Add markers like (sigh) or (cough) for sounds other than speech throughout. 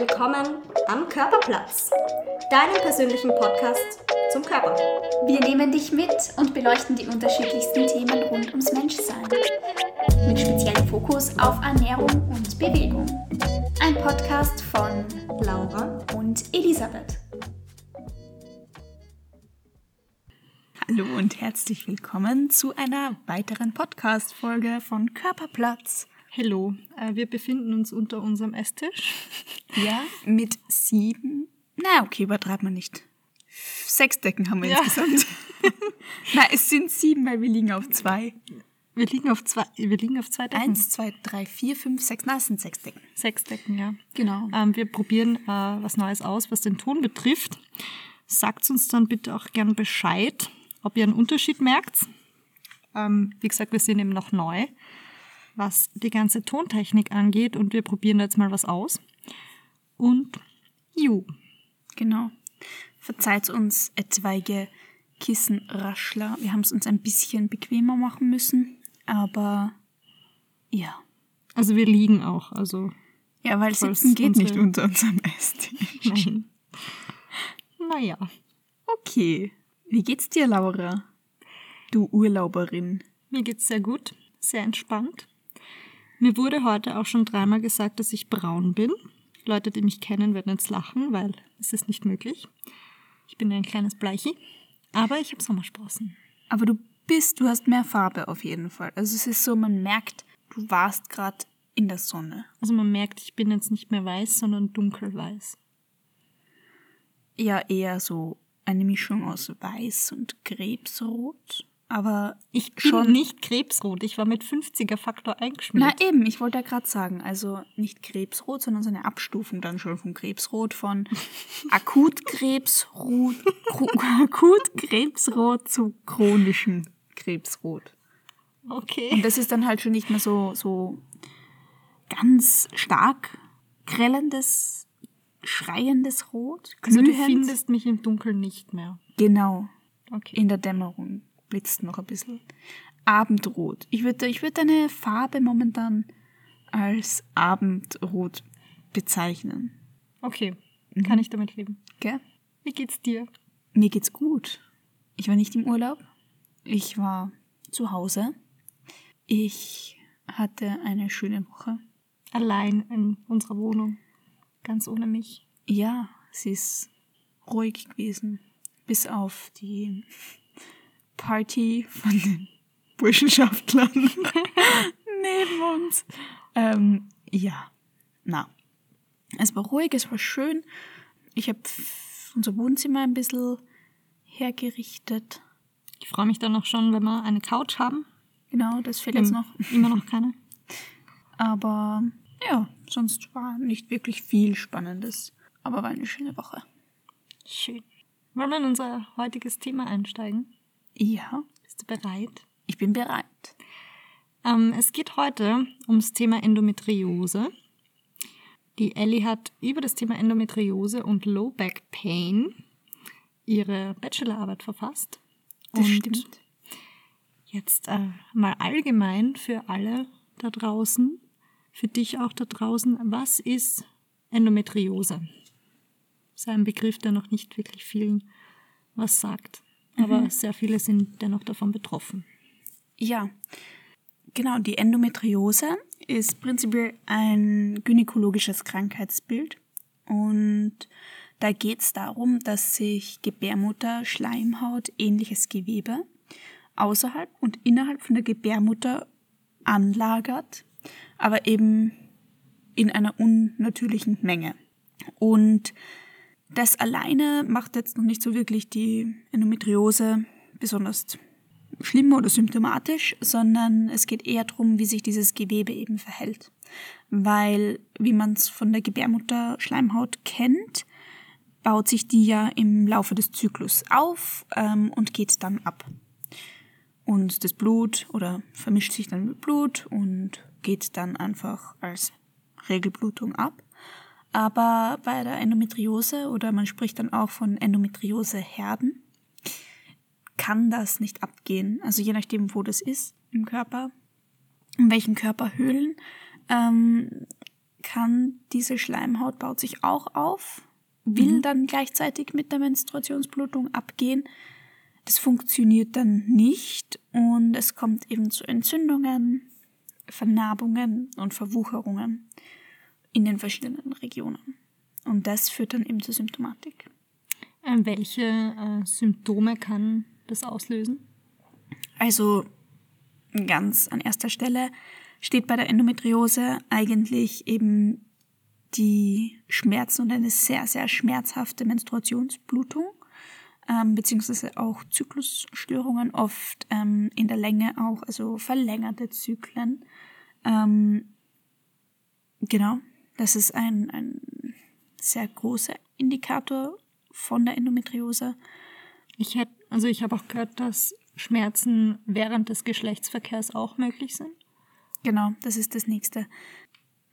willkommen am Körperplatz, deinem persönlichen Podcast zum Körper. Wir nehmen dich mit und beleuchten die unterschiedlichsten Themen rund ums Menschsein. Mit speziellem Fokus auf Ernährung und Bewegung. Ein Podcast von Laura und Elisabeth. Hallo und herzlich willkommen zu einer weiteren Podcast-Folge von Körperplatz. Hallo, äh, wir befinden uns unter unserem Esstisch. Ja, mit sieben. Na, okay, übertreibt man nicht. Sechs Decken haben wir Ja. insgesamt. (laughs) Na, es sind sieben, weil wir liegen auf zwei. Wir liegen auf zwei, wir liegen auf zwei Decken. Eins, zwei, drei, vier, fünf, sechs. Na, es sind sechs Decken. Sechs Decken, ja. Genau. Ähm, wir probieren äh, was Neues aus, was den Ton betrifft. Sagt uns dann bitte auch gern Bescheid, ob ihr einen Unterschied merkt. Ähm, wie gesagt, wir sind eben noch neu, was die ganze Tontechnik angeht und wir probieren da jetzt mal was aus. Und ju, Genau. Verzeiht uns etwaige Kissenraschler. Wir haben es uns ein bisschen bequemer machen müssen, aber ja. also wir liegen auch, also Ja, weil Sitzen geht nicht unter unserem (laughs) Esstisch. nein. naja. Okay. Wie geht's dir, Laura? Du Urlauberin. Mir geht's sehr gut, sehr entspannt. Mir wurde heute auch schon dreimal gesagt, dass ich braun bin. Leute, die mich kennen, werden jetzt lachen, weil es ist nicht möglich. Ich bin ein kleines Bleichi, aber ich habe Sommersprossen. Aber du bist, du hast mehr Farbe auf jeden Fall. Also es ist so, man merkt, du warst gerade in der Sonne. Also man merkt, ich bin jetzt nicht mehr weiß, sondern dunkelweiß. Ja, eher so eine Mischung aus Weiß und Krebsrot. Aber Ich bin Schon- nicht krebsrot, ich war mit 50er Faktor Na eingeschmiert. eben, ich wollte ja gerade sagen, also nicht Krebsrot, sondern so eine Abstufung dann schon vom Krebsrot von (laughs) Akutkrebsrot, (laughs) Akutkrebsrot zu chronischem Krebsrot. Okay. Und das ist dann halt schon nicht mehr so, so ganz stark grellendes, schreiendes Rot. Also du glühend. findest mich im Dunkeln nicht mehr. Genau. Okay. In der Dämmerung blitzt noch ein bisschen. Abendrot. Ich würde ich würd deine Farbe momentan als Abendrot bezeichnen. Okay, kann ich damit leben. Gell? Wie geht's dir? Mir geht's gut. Ich war nicht im Urlaub. Ich war zu Hause. Ich hatte eine schöne Woche. Allein in unserer Wohnung. Ganz ohne mich. Ja, sie ist ruhig gewesen. Bis auf die Party von den (laughs) Burschenschaftlern (laughs) neben uns. Ähm, ja, na. Es war ruhig, es war schön. Ich habe unser Wohnzimmer ein bisschen hergerichtet. Ich freue mich dann noch schon, wenn wir eine Couch haben. Genau, das fehlt jetzt Ähm, noch. (laughs) Immer noch keine. Aber ja, sonst war nicht wirklich viel Spannendes. Aber war eine schöne Woche. Schön. Wollen wir in unser heutiges Thema einsteigen? Ja, Bist du bereit? ich bin bereit. Ähm, es geht heute ums Thema Endometriose. Die Ellie hat über das Thema Endometriose und Low Back Pain ihre Bachelorarbeit verfasst. Das und stimmt. Jetzt äh, mal allgemein für alle da draußen, für dich auch da draußen, was ist Endometriose? Das ist ein Begriff, der noch nicht wirklich vielen was sagt. Aber sehr viele sind dennoch davon betroffen. Ja, genau. Die Endometriose ist prinzipiell ein gynäkologisches Krankheitsbild. Und da geht es darum, dass sich Gebärmutter, Schleimhaut, ähnliches Gewebe außerhalb und innerhalb von der Gebärmutter anlagert, aber eben in einer unnatürlichen Menge. Und das alleine macht jetzt noch nicht so wirklich die Endometriose besonders schlimm oder symptomatisch, sondern es geht eher darum, wie sich dieses Gewebe eben verhält. Weil, wie man es von der Gebärmutter-Schleimhaut kennt, baut sich die ja im Laufe des Zyklus auf ähm, und geht dann ab. Und das Blut oder vermischt sich dann mit Blut und geht dann einfach als Regelblutung ab. Aber bei der Endometriose oder man spricht dann auch von Endometrioseherden, kann das nicht abgehen. Also je nachdem, wo das ist im Körper, in welchen Körperhöhlen, ähm, kann diese Schleimhaut baut sich auch auf, will Mhm. dann gleichzeitig mit der Menstruationsblutung abgehen. Das funktioniert dann nicht und es kommt eben zu Entzündungen, Vernarbungen und Verwucherungen in den verschiedenen Regionen. Und das führt dann eben zur Symptomatik. Ähm, welche äh, Symptome kann das auslösen? Also ganz an erster Stelle steht bei der Endometriose eigentlich eben die Schmerzen und eine sehr, sehr schmerzhafte Menstruationsblutung, ähm, beziehungsweise auch Zyklusstörungen, oft ähm, in der Länge auch, also verlängerte Zyklen. Ähm, genau, das ist ein, ein sehr großer Indikator von der Endometriose. Ich hätte, also ich habe auch gehört, dass Schmerzen während des Geschlechtsverkehrs auch möglich sind. Genau, das ist das nächste.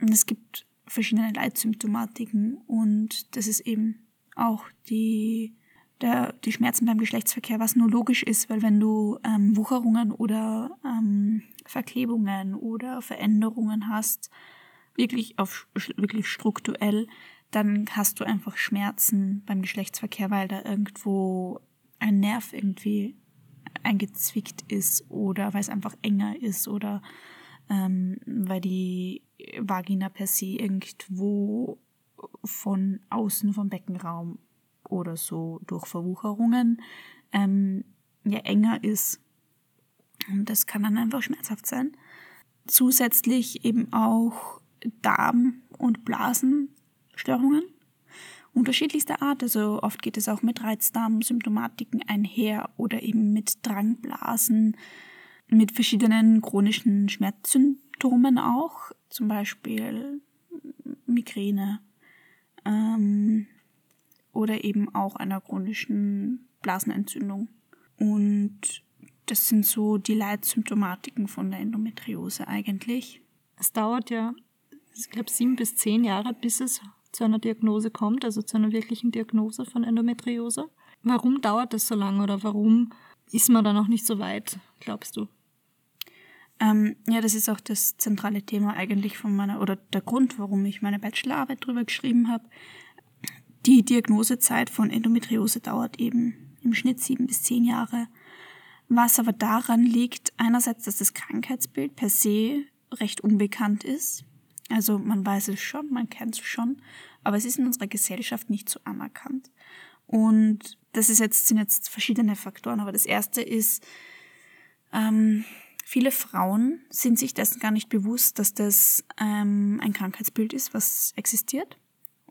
Und es gibt verschiedene Leitsymptomatiken und das ist eben auch die, der, die Schmerzen beim Geschlechtsverkehr, was nur logisch ist, weil wenn du ähm, Wucherungen oder ähm, Verklebungen oder Veränderungen hast, wirklich auf wirklich strukturell, dann hast du einfach Schmerzen beim Geschlechtsverkehr, weil da irgendwo ein Nerv irgendwie eingezwickt ist oder weil es einfach enger ist oder ähm, weil die Vagina per se irgendwo von außen vom Beckenraum oder so durch Verwucherungen ähm, ja enger ist. Und das kann dann einfach schmerzhaft sein. Zusätzlich eben auch Darm- und Blasenstörungen unterschiedlichster Art. Also oft geht es auch mit Reizdarmsymptomatiken einher oder eben mit Drangblasen, mit verschiedenen chronischen Schmerzsymptomen auch, zum Beispiel Migräne ähm, oder eben auch einer chronischen Blasenentzündung. Und das sind so die Leitsymptomatiken von der Endometriose eigentlich. Es dauert ja, ich glaube, sieben bis zehn Jahre, bis es zu einer Diagnose kommt, also zu einer wirklichen Diagnose von Endometriose. Warum dauert das so lange oder warum ist man da noch nicht so weit, glaubst du? Ähm, ja, das ist auch das zentrale Thema eigentlich von meiner, oder der Grund, warum ich meine Bachelorarbeit darüber geschrieben habe. Die Diagnosezeit von Endometriose dauert eben im Schnitt sieben bis zehn Jahre. Was aber daran liegt, einerseits, dass das Krankheitsbild per se recht unbekannt ist. Also man weiß es schon, man kennt es schon, aber es ist in unserer Gesellschaft nicht so anerkannt. Und das ist jetzt, sind jetzt verschiedene Faktoren, aber das erste ist, ähm, viele Frauen sind sich dessen gar nicht bewusst, dass das ähm, ein Krankheitsbild ist, was existiert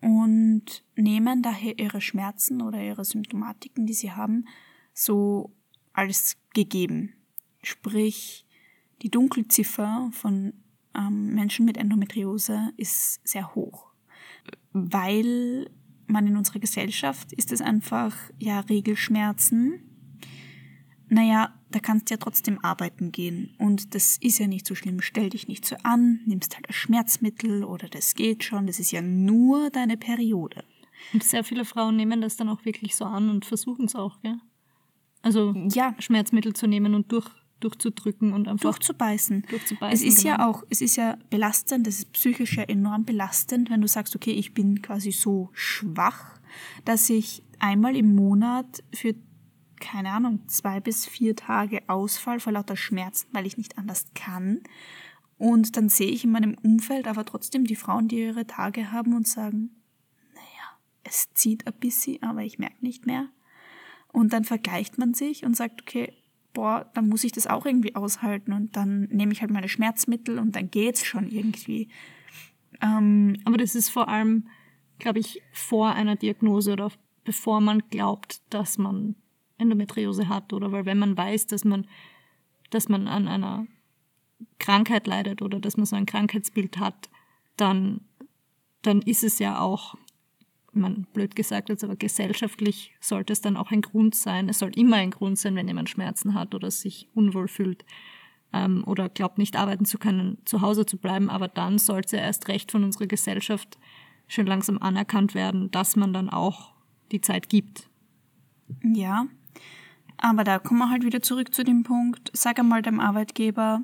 und nehmen daher ihre Schmerzen oder ihre Symptomatiken, die sie haben, so als gegeben. Sprich, die Dunkelziffer von ähm, Menschen mit Endometriose ist sehr hoch, weil man in unserer Gesellschaft ist es einfach, ja, Regelschmerzen. Naja, da kannst du ja trotzdem arbeiten gehen. Und das ist ja nicht so schlimm. Stell dich nicht so an, nimmst halt das Schmerzmittel oder das geht schon. Das ist ja nur deine Periode. Und sehr viele Frauen nehmen das dann auch wirklich so an und versuchen es auch, gell? Also Ja. Schmerzmittel zu nehmen und durch, durchzudrücken und einfach Durchzubeißen. Durchzubeißen, Es ist ja genau. auch, es ist ja belastend, das ist psychisch ja enorm belastend, wenn du sagst, okay, ich bin quasi so schwach, dass ich einmal im Monat für keine Ahnung, zwei bis vier Tage Ausfall vor lauter Schmerzen, weil ich nicht anders kann. Und dann sehe ich in meinem Umfeld aber trotzdem die Frauen, die ihre Tage haben und sagen, naja, es zieht ein bisschen, aber ich merke nicht mehr. Und dann vergleicht man sich und sagt, okay, boah, dann muss ich das auch irgendwie aushalten und dann nehme ich halt meine Schmerzmittel und dann geht's schon irgendwie. Ähm, Aber das ist vor allem, glaube ich, vor einer Diagnose oder bevor man glaubt, dass man Endometriose hat oder weil wenn man weiß, dass man, dass man an einer Krankheit leidet oder dass man so ein Krankheitsbild hat, dann, dann ist es ja auch, man blöd gesagt jetzt, aber gesellschaftlich sollte es dann auch ein Grund sein. Es sollte immer ein Grund sein, wenn jemand Schmerzen hat oder sich unwohl fühlt ähm, oder glaubt nicht arbeiten zu können, zu Hause zu bleiben. Aber dann sollte erst recht von unserer Gesellschaft schön langsam anerkannt werden, dass man dann auch die Zeit gibt. Ja, aber da kommen wir halt wieder zurück zu dem Punkt, sag einmal deinem Arbeitgeber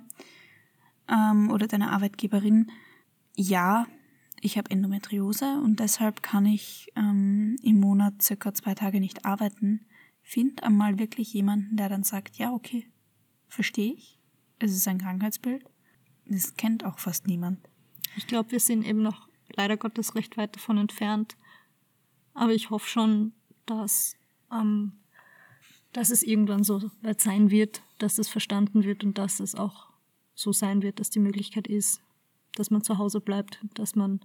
ähm, oder deiner Arbeitgeberin, ja, ich habe Endometriose und deshalb kann ich ähm, im Monat circa zwei Tage nicht arbeiten. Find einmal wirklich jemanden, der dann sagt, ja, okay, verstehe ich. Es ist ein Krankheitsbild. Das kennt auch fast niemand. Ich glaube, wir sind eben noch leider Gottes recht weit davon entfernt. Aber ich hoffe schon, dass, ähm, dass es irgendwann so weit sein wird, dass es verstanden wird und dass es auch so sein wird, dass die Möglichkeit ist, dass man zu Hause bleibt, dass man,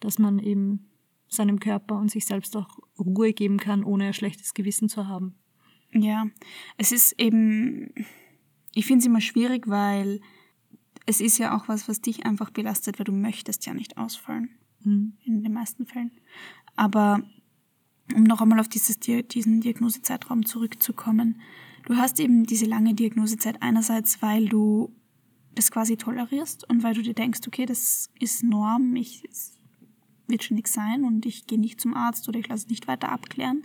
dass man eben seinem Körper und sich selbst auch Ruhe geben kann, ohne ein schlechtes Gewissen zu haben. Ja, es ist eben, ich finde es immer schwierig, weil es ist ja auch was, was dich einfach belastet, weil du möchtest ja nicht ausfallen. Mhm. In den meisten Fällen. Aber um noch einmal auf dieses, diesen Diagnosezeitraum zurückzukommen, du hast eben diese lange Diagnosezeit einerseits, weil du das quasi tolerierst und weil du dir denkst, okay, das ist Norm, ich, es wird schon nichts sein und ich gehe nicht zum Arzt oder ich lasse es nicht weiter abklären.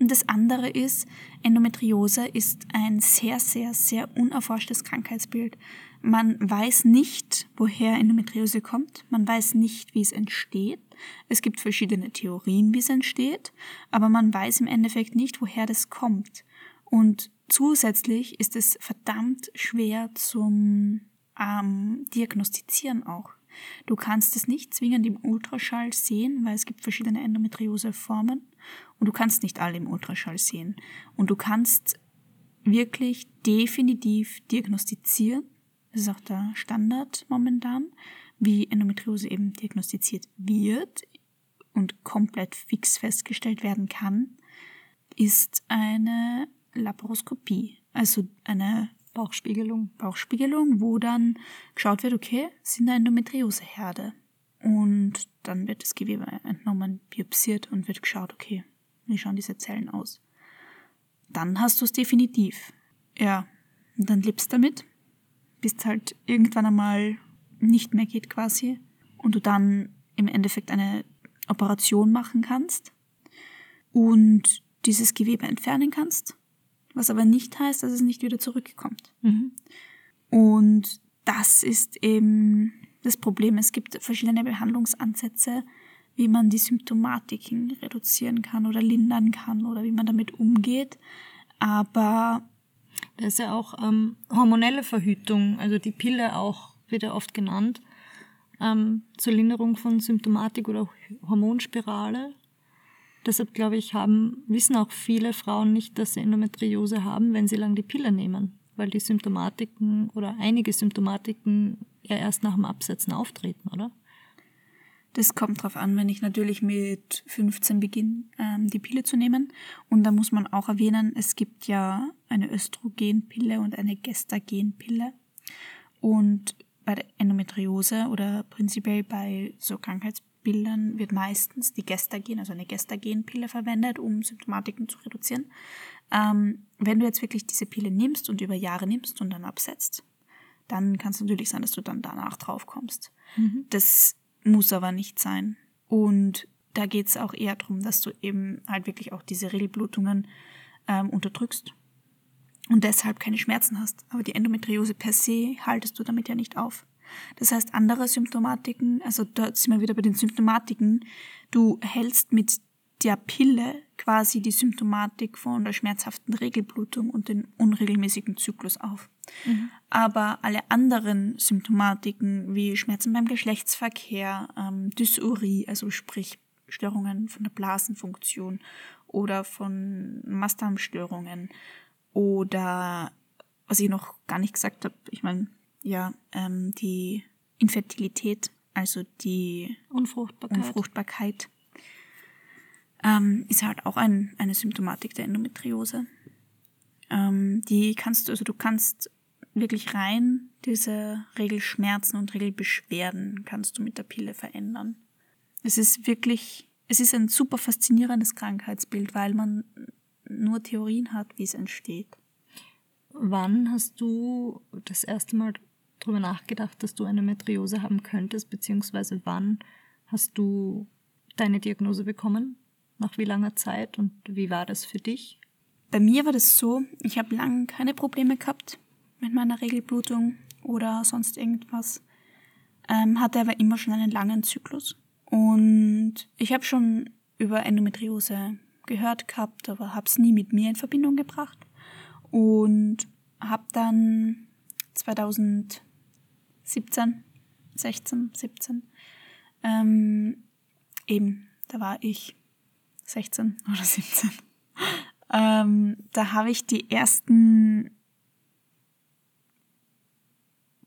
Und das andere ist, Endometriose ist ein sehr, sehr, sehr unerforschtes Krankheitsbild. Man weiß nicht, woher Endometriose kommt. Man weiß nicht, wie es entsteht. Es gibt verschiedene Theorien, wie es entsteht, aber man weiß im Endeffekt nicht, woher das kommt. Und zusätzlich ist es verdammt schwer zum ähm, Diagnostizieren auch. Du kannst es nicht zwingend im Ultraschall sehen, weil es gibt verschiedene Endometrioseformen und du kannst nicht alle im Ultraschall sehen. Und du kannst wirklich definitiv diagnostizieren, das ist auch der Standard momentan, wie Endometriose eben diagnostiziert wird und komplett fix festgestellt werden kann, ist eine Laparoskopie, also eine Bauchspiegelung. Bauchspiegelung, wo dann geschaut wird, okay, sind da Endometrioseherde. Und dann wird das Gewebe entnommen, biopsiert und wird geschaut, okay, wie schauen diese Zellen aus. Dann hast du es definitiv. Ja, und dann lebst damit, bis es halt irgendwann einmal nicht mehr geht quasi und du dann im Endeffekt eine Operation machen kannst und dieses Gewebe entfernen kannst was aber nicht heißt, dass es nicht wieder zurückkommt. Mhm. Und das ist eben das Problem. Es gibt verschiedene Behandlungsansätze, wie man die Symptomatiken reduzieren kann oder lindern kann oder wie man damit umgeht. Aber da ist ja auch ähm, hormonelle Verhütung, also die Pille auch, wird ja oft genannt, ähm, zur Linderung von Symptomatik oder Hormonspirale. Deshalb glaube ich, haben, wissen auch viele Frauen nicht, dass sie Endometriose haben, wenn sie lang die Pille nehmen, weil die Symptomatiken oder einige Symptomatiken ja erst nach dem Absetzen auftreten, oder? Das kommt drauf an, wenn ich natürlich mit 15 beginne, ähm, die Pille zu nehmen. Und da muss man auch erwähnen, es gibt ja eine Östrogenpille und eine Gestagenpille. Und bei der Endometriose oder prinzipiell bei so Krankheits Bildern wird meistens die Gestagen, also eine Gestagenpille verwendet, um Symptomatiken zu reduzieren. Ähm, wenn du jetzt wirklich diese Pille nimmst und über Jahre nimmst und dann absetzt, dann kann es natürlich sein, dass du dann danach drauf kommst. Mhm. Das muss aber nicht sein. Und da geht es auch eher darum, dass du eben halt wirklich auch diese Regelblutungen ähm, unterdrückst und deshalb keine Schmerzen hast. Aber die Endometriose per se haltest du damit ja nicht auf. Das heißt, andere Symptomatiken, also da sind wir wieder bei den Symptomatiken, du hältst mit der Pille quasi die Symptomatik von der schmerzhaften Regelblutung und den unregelmäßigen Zyklus auf. Mhm. Aber alle anderen Symptomatiken wie Schmerzen beim Geschlechtsverkehr, ähm, Dysurie, also sprich Störungen von der Blasenfunktion oder von Mastdarmstörungen oder was ich noch gar nicht gesagt habe, ich meine ja, ähm, die Infertilität, also die Unfruchtbarkeit, Unfruchtbarkeit ähm, ist halt auch ein, eine Symptomatik der Endometriose. Ähm, die kannst du, also du kannst wirklich rein diese Regelschmerzen und Regelbeschwerden kannst du mit der Pille verändern. Es ist wirklich, es ist ein super faszinierendes Krankheitsbild, weil man nur Theorien hat, wie es entsteht. Wann hast du das erste Mal darüber nachgedacht, dass du eine Metriose haben könntest, beziehungsweise wann hast du deine Diagnose bekommen? Nach wie langer Zeit und wie war das für dich? Bei mir war das so, ich habe lange keine Probleme gehabt mit meiner Regelblutung oder sonst irgendwas. ähm, hatte aber immer schon einen langen Zyklus. Und ich habe schon über Endometriose gehört gehabt, aber habe es nie mit mir in Verbindung gebracht. Und habe dann 2017, 16, 17, ähm, eben, da war ich 16 (laughs) oder 17. ähm, da habe ich die ersten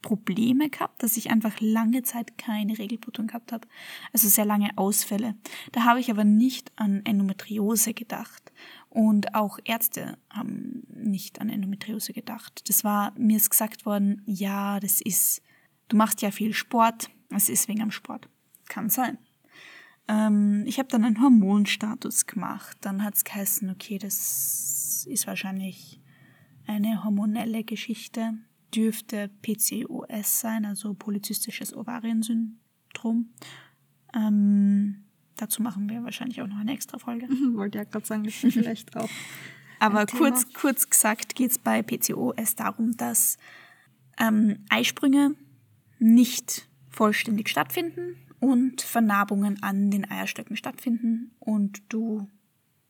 Probleme gehabt, dass ich einfach lange Zeit keine Regelblutung gehabt habe. Also sehr lange Ausfälle. Da habe ich aber nicht an Endometriose gedacht. Und auch Ärzte haben nicht an Endometriose gedacht. Das war, mir ist gesagt worden, ja, das ist, du machst ja viel Sport, es ist wegen am Sport. Kann sein. Ähm, ich habe dann einen Hormonstatus gemacht. Dann hat es geheißen, okay, das ist wahrscheinlich eine hormonelle Geschichte dürfte PCOS sein, also polyzystisches Ovariensyndrom. Ähm, dazu machen wir wahrscheinlich auch noch eine extra Folge. (laughs) Wollte ja gerade sagen, ist vielleicht auch. (laughs) Aber kurz, kurz gesagt geht es bei PCOS darum, dass ähm, Eisprünge nicht vollständig stattfinden und Vernarbungen an den Eierstöcken stattfinden und du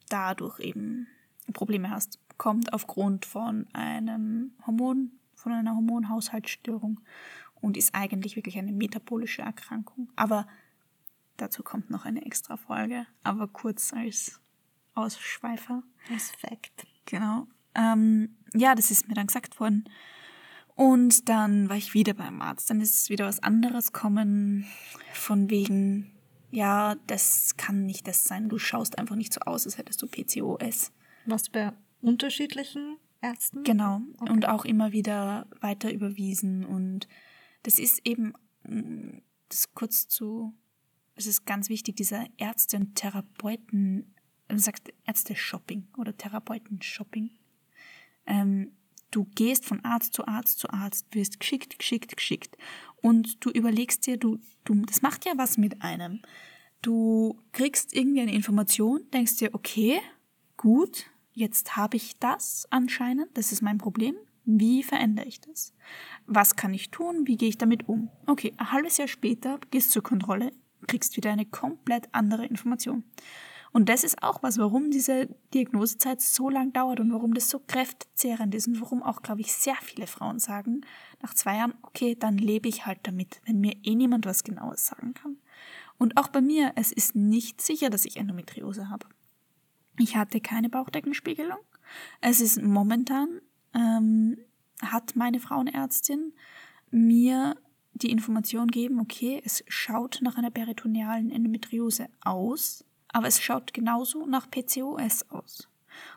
dadurch eben Probleme hast. Kommt aufgrund von einem Hormon von einer Hormonhaushaltsstörung und ist eigentlich wirklich eine metabolische Erkrankung. Aber dazu kommt noch eine extra Folge, aber kurz als Ausschweifer. Als Fact. Genau. Ähm, ja, das ist mir dann gesagt worden. Und dann war ich wieder beim Arzt. Dann ist wieder was anderes kommen, von wegen, ja, das kann nicht das sein. Du schaust einfach nicht so aus, als hättest du PCOS. Was bei unterschiedlichen Ärzten? Genau. Okay. Und auch immer wieder weiter überwiesen. Und das ist eben, mm, das kurz zu, es ist ganz wichtig, dieser Ärzte- und Therapeuten, man sagt Ärzte-Shopping oder Therapeuten-Shopping. Ähm, du gehst von Arzt zu Arzt zu Arzt, wirst geschickt, geschickt, geschickt. Und du überlegst dir, du, du, das macht ja was mit einem. Du kriegst irgendwie eine Information, denkst dir, okay, gut, jetzt habe ich das anscheinend, das ist mein Problem. Wie verändere ich das? Was kann ich tun? Wie gehe ich damit um? Okay, ein halbes Jahr später gehst zur Kontrolle, kriegst wieder eine komplett andere Information. Und das ist auch was, warum diese Diagnosezeit so lang dauert und warum das so kräftezehrend ist und warum auch, glaube ich, sehr viele Frauen sagen, nach zwei Jahren, okay, dann lebe ich halt damit, wenn mir eh niemand was Genaues sagen kann. Und auch bei mir, es ist nicht sicher, dass ich Endometriose habe. Ich hatte keine Bauchdeckenspiegelung. Es ist momentan, ähm, hat meine Frauenärztin mir die Information gegeben, okay, es schaut nach einer peritonealen Endometriose aus, aber es schaut genauso nach PCOS aus.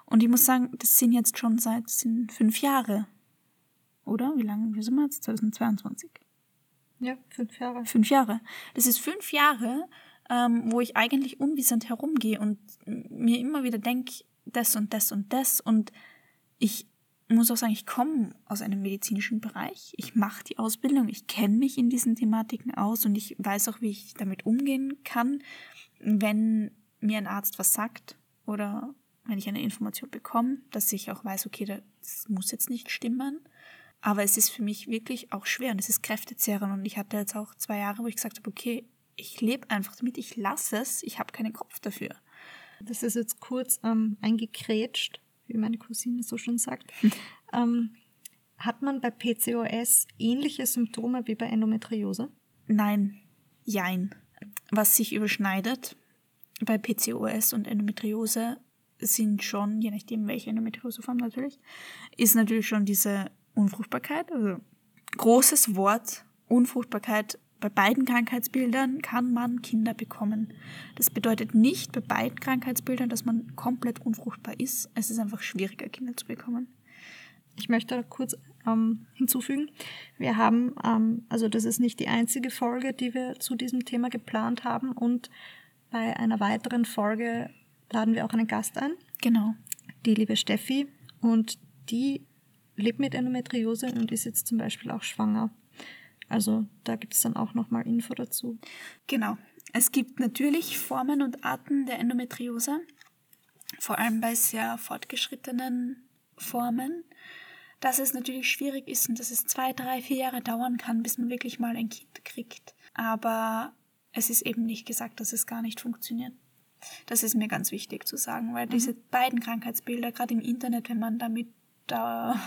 Und ich muss sagen, das sind jetzt schon seit sind fünf Jahre. Oder? Wie lange? Wie sind wir jetzt? 2022. Ja, fünf Jahre. Fünf Jahre. Das ist fünf Jahre, ähm, wo ich eigentlich unwissend herumgehe und mir immer wieder denke, das und das und das. Und ich muss auch sagen, ich komme aus einem medizinischen Bereich. Ich mache die Ausbildung, ich kenne mich in diesen Thematiken aus und ich weiß auch, wie ich damit umgehen kann, wenn mir ein Arzt was sagt oder wenn ich eine Information bekomme, dass ich auch weiß, okay, das muss jetzt nicht stimmen. Aber es ist für mich wirklich auch schwer und es ist kräftezehrend und ich hatte jetzt auch zwei Jahre, wo ich gesagt habe, okay, ich lebe einfach damit, ich lasse es, ich habe keinen Kopf dafür. Das ist jetzt kurz ähm, eingekrätscht, wie meine Cousine so schon sagt. (laughs) ähm, hat man bei PCOS ähnliche Symptome wie bei Endometriose? Nein, jein. Was sich überschneidet bei PCOS und Endometriose sind schon, je nachdem welche Endometrioseform natürlich, ist natürlich schon diese Unfruchtbarkeit. Also großes Wort, Unfruchtbarkeit bei beiden Krankheitsbildern kann man Kinder bekommen. Das bedeutet nicht bei beiden Krankheitsbildern, dass man komplett unfruchtbar ist. Es ist einfach schwieriger, Kinder zu bekommen. Ich möchte kurz ähm, hinzufügen, wir haben, ähm, also das ist nicht die einzige Folge, die wir zu diesem Thema geplant haben und bei einer weiteren Folge laden wir auch einen Gast ein. Genau. Die liebe Steffi und die lebt mit Endometriose und ist jetzt zum Beispiel auch schwanger. Also da gibt es dann auch nochmal Info dazu. Genau. Es gibt natürlich Formen und Arten der Endometriose, vor allem bei sehr fortgeschrittenen Formen. dass es natürlich schwierig ist und dass es zwei, drei, vier Jahre dauern kann, bis man wirklich mal ein Kind kriegt. Aber es ist eben nicht gesagt, dass es gar nicht funktioniert. Das ist mir ganz wichtig zu sagen, weil diese beiden Krankheitsbilder, gerade im Internet, wenn man damit da,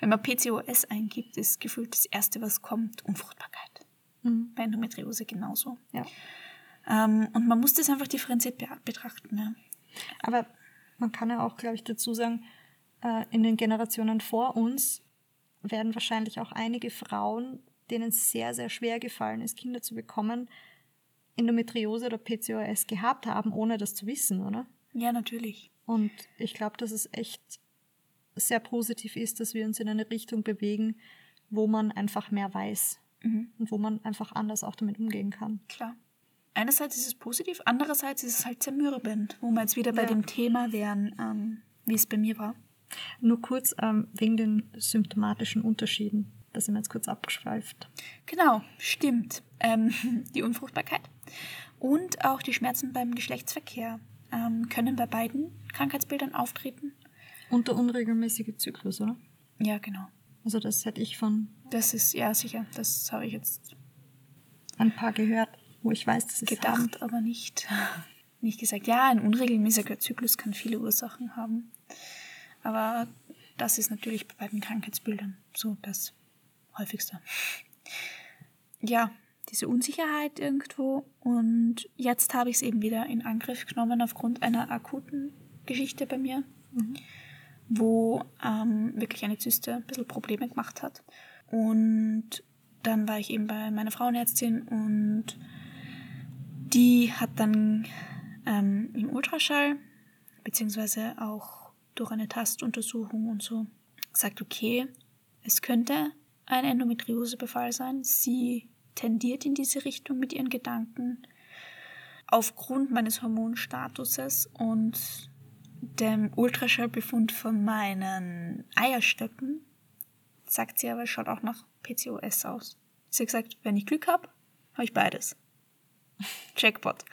wenn man PCOS eingibt, ist gefühlt das Erste, was kommt, Unfruchtbarkeit. Bei Endometriose genauso. Ja. Ähm, und man muss das einfach differenziert be betrachten. Ja. Aber man kann ja auch, glaube ich, dazu sagen, äh, in den Generationen vor uns werden wahrscheinlich auch einige Frauen, denen es sehr, sehr schwer gefallen ist, Kinder zu bekommen, Endometriose oder PCOS gehabt haben, ohne das zu wissen, oder? ja, natürlich. Und ich glaube, dass es echt sehr positiv ist, dass wir uns in eine Richtung bewegen, wo man einfach mehr weiß und wo man einfach anders auch damit umgehen kann. Klar. Einerseits ist es positiv, andererseits ist es halt zermürbend, wo wir jetzt wieder bei Ja. dem Thema wären, ähm, wie es bei mir war. Nur kurz ähm, wegen den symptomatischen Unterschieden. Da sind wir jetzt kurz abgeschweift. Genau, stimmt. Ähm, (laughs) die Unfruchtbarkeit und auch die Schmerzen beim Geschlechtsverkehr ähm, können bei beiden Krankheitsbildern auftreten. Und der unregelmäßige Zyklus, oder? Ja, genau. Also das hätte ich von Das ist, ja sicher, das habe ich jetzt ein paar gehört, wo ich weiß, dass es gedacht, aber nicht, (laughs) nicht gesagt. Ja, ein unregelmäßiger Zyklus kann viele Ursachen haben. Aber das ist natürlich bei beiden Krankheitsbildern so das häufigste. Ja, diese Unsicherheit irgendwo. Und jetzt habe ich es eben wieder in Angriff genommen aufgrund einer akuten Geschichte bei mir, wo ähm, wirklich eine Zyste ein bisschen Probleme gemacht hat. Und dann war ich eben bei meiner Frauenärztin und die hat dann ähm, im Ultraschall, beziehungsweise auch durch eine Tastuntersuchung und so, gesagt, okay, es könnte ein Endometriosebefall sein. Sie tendiert in diese Richtung mit ihren Gedanken aufgrund meines Hormonstatuses und dem Ultraschallbefund von meinen Eierstöcken sagt sie aber, schaut auch nach PCOS aus. Sie hat gesagt, wenn ich Glück habe, habe ich beides. (laughs) Jackpot.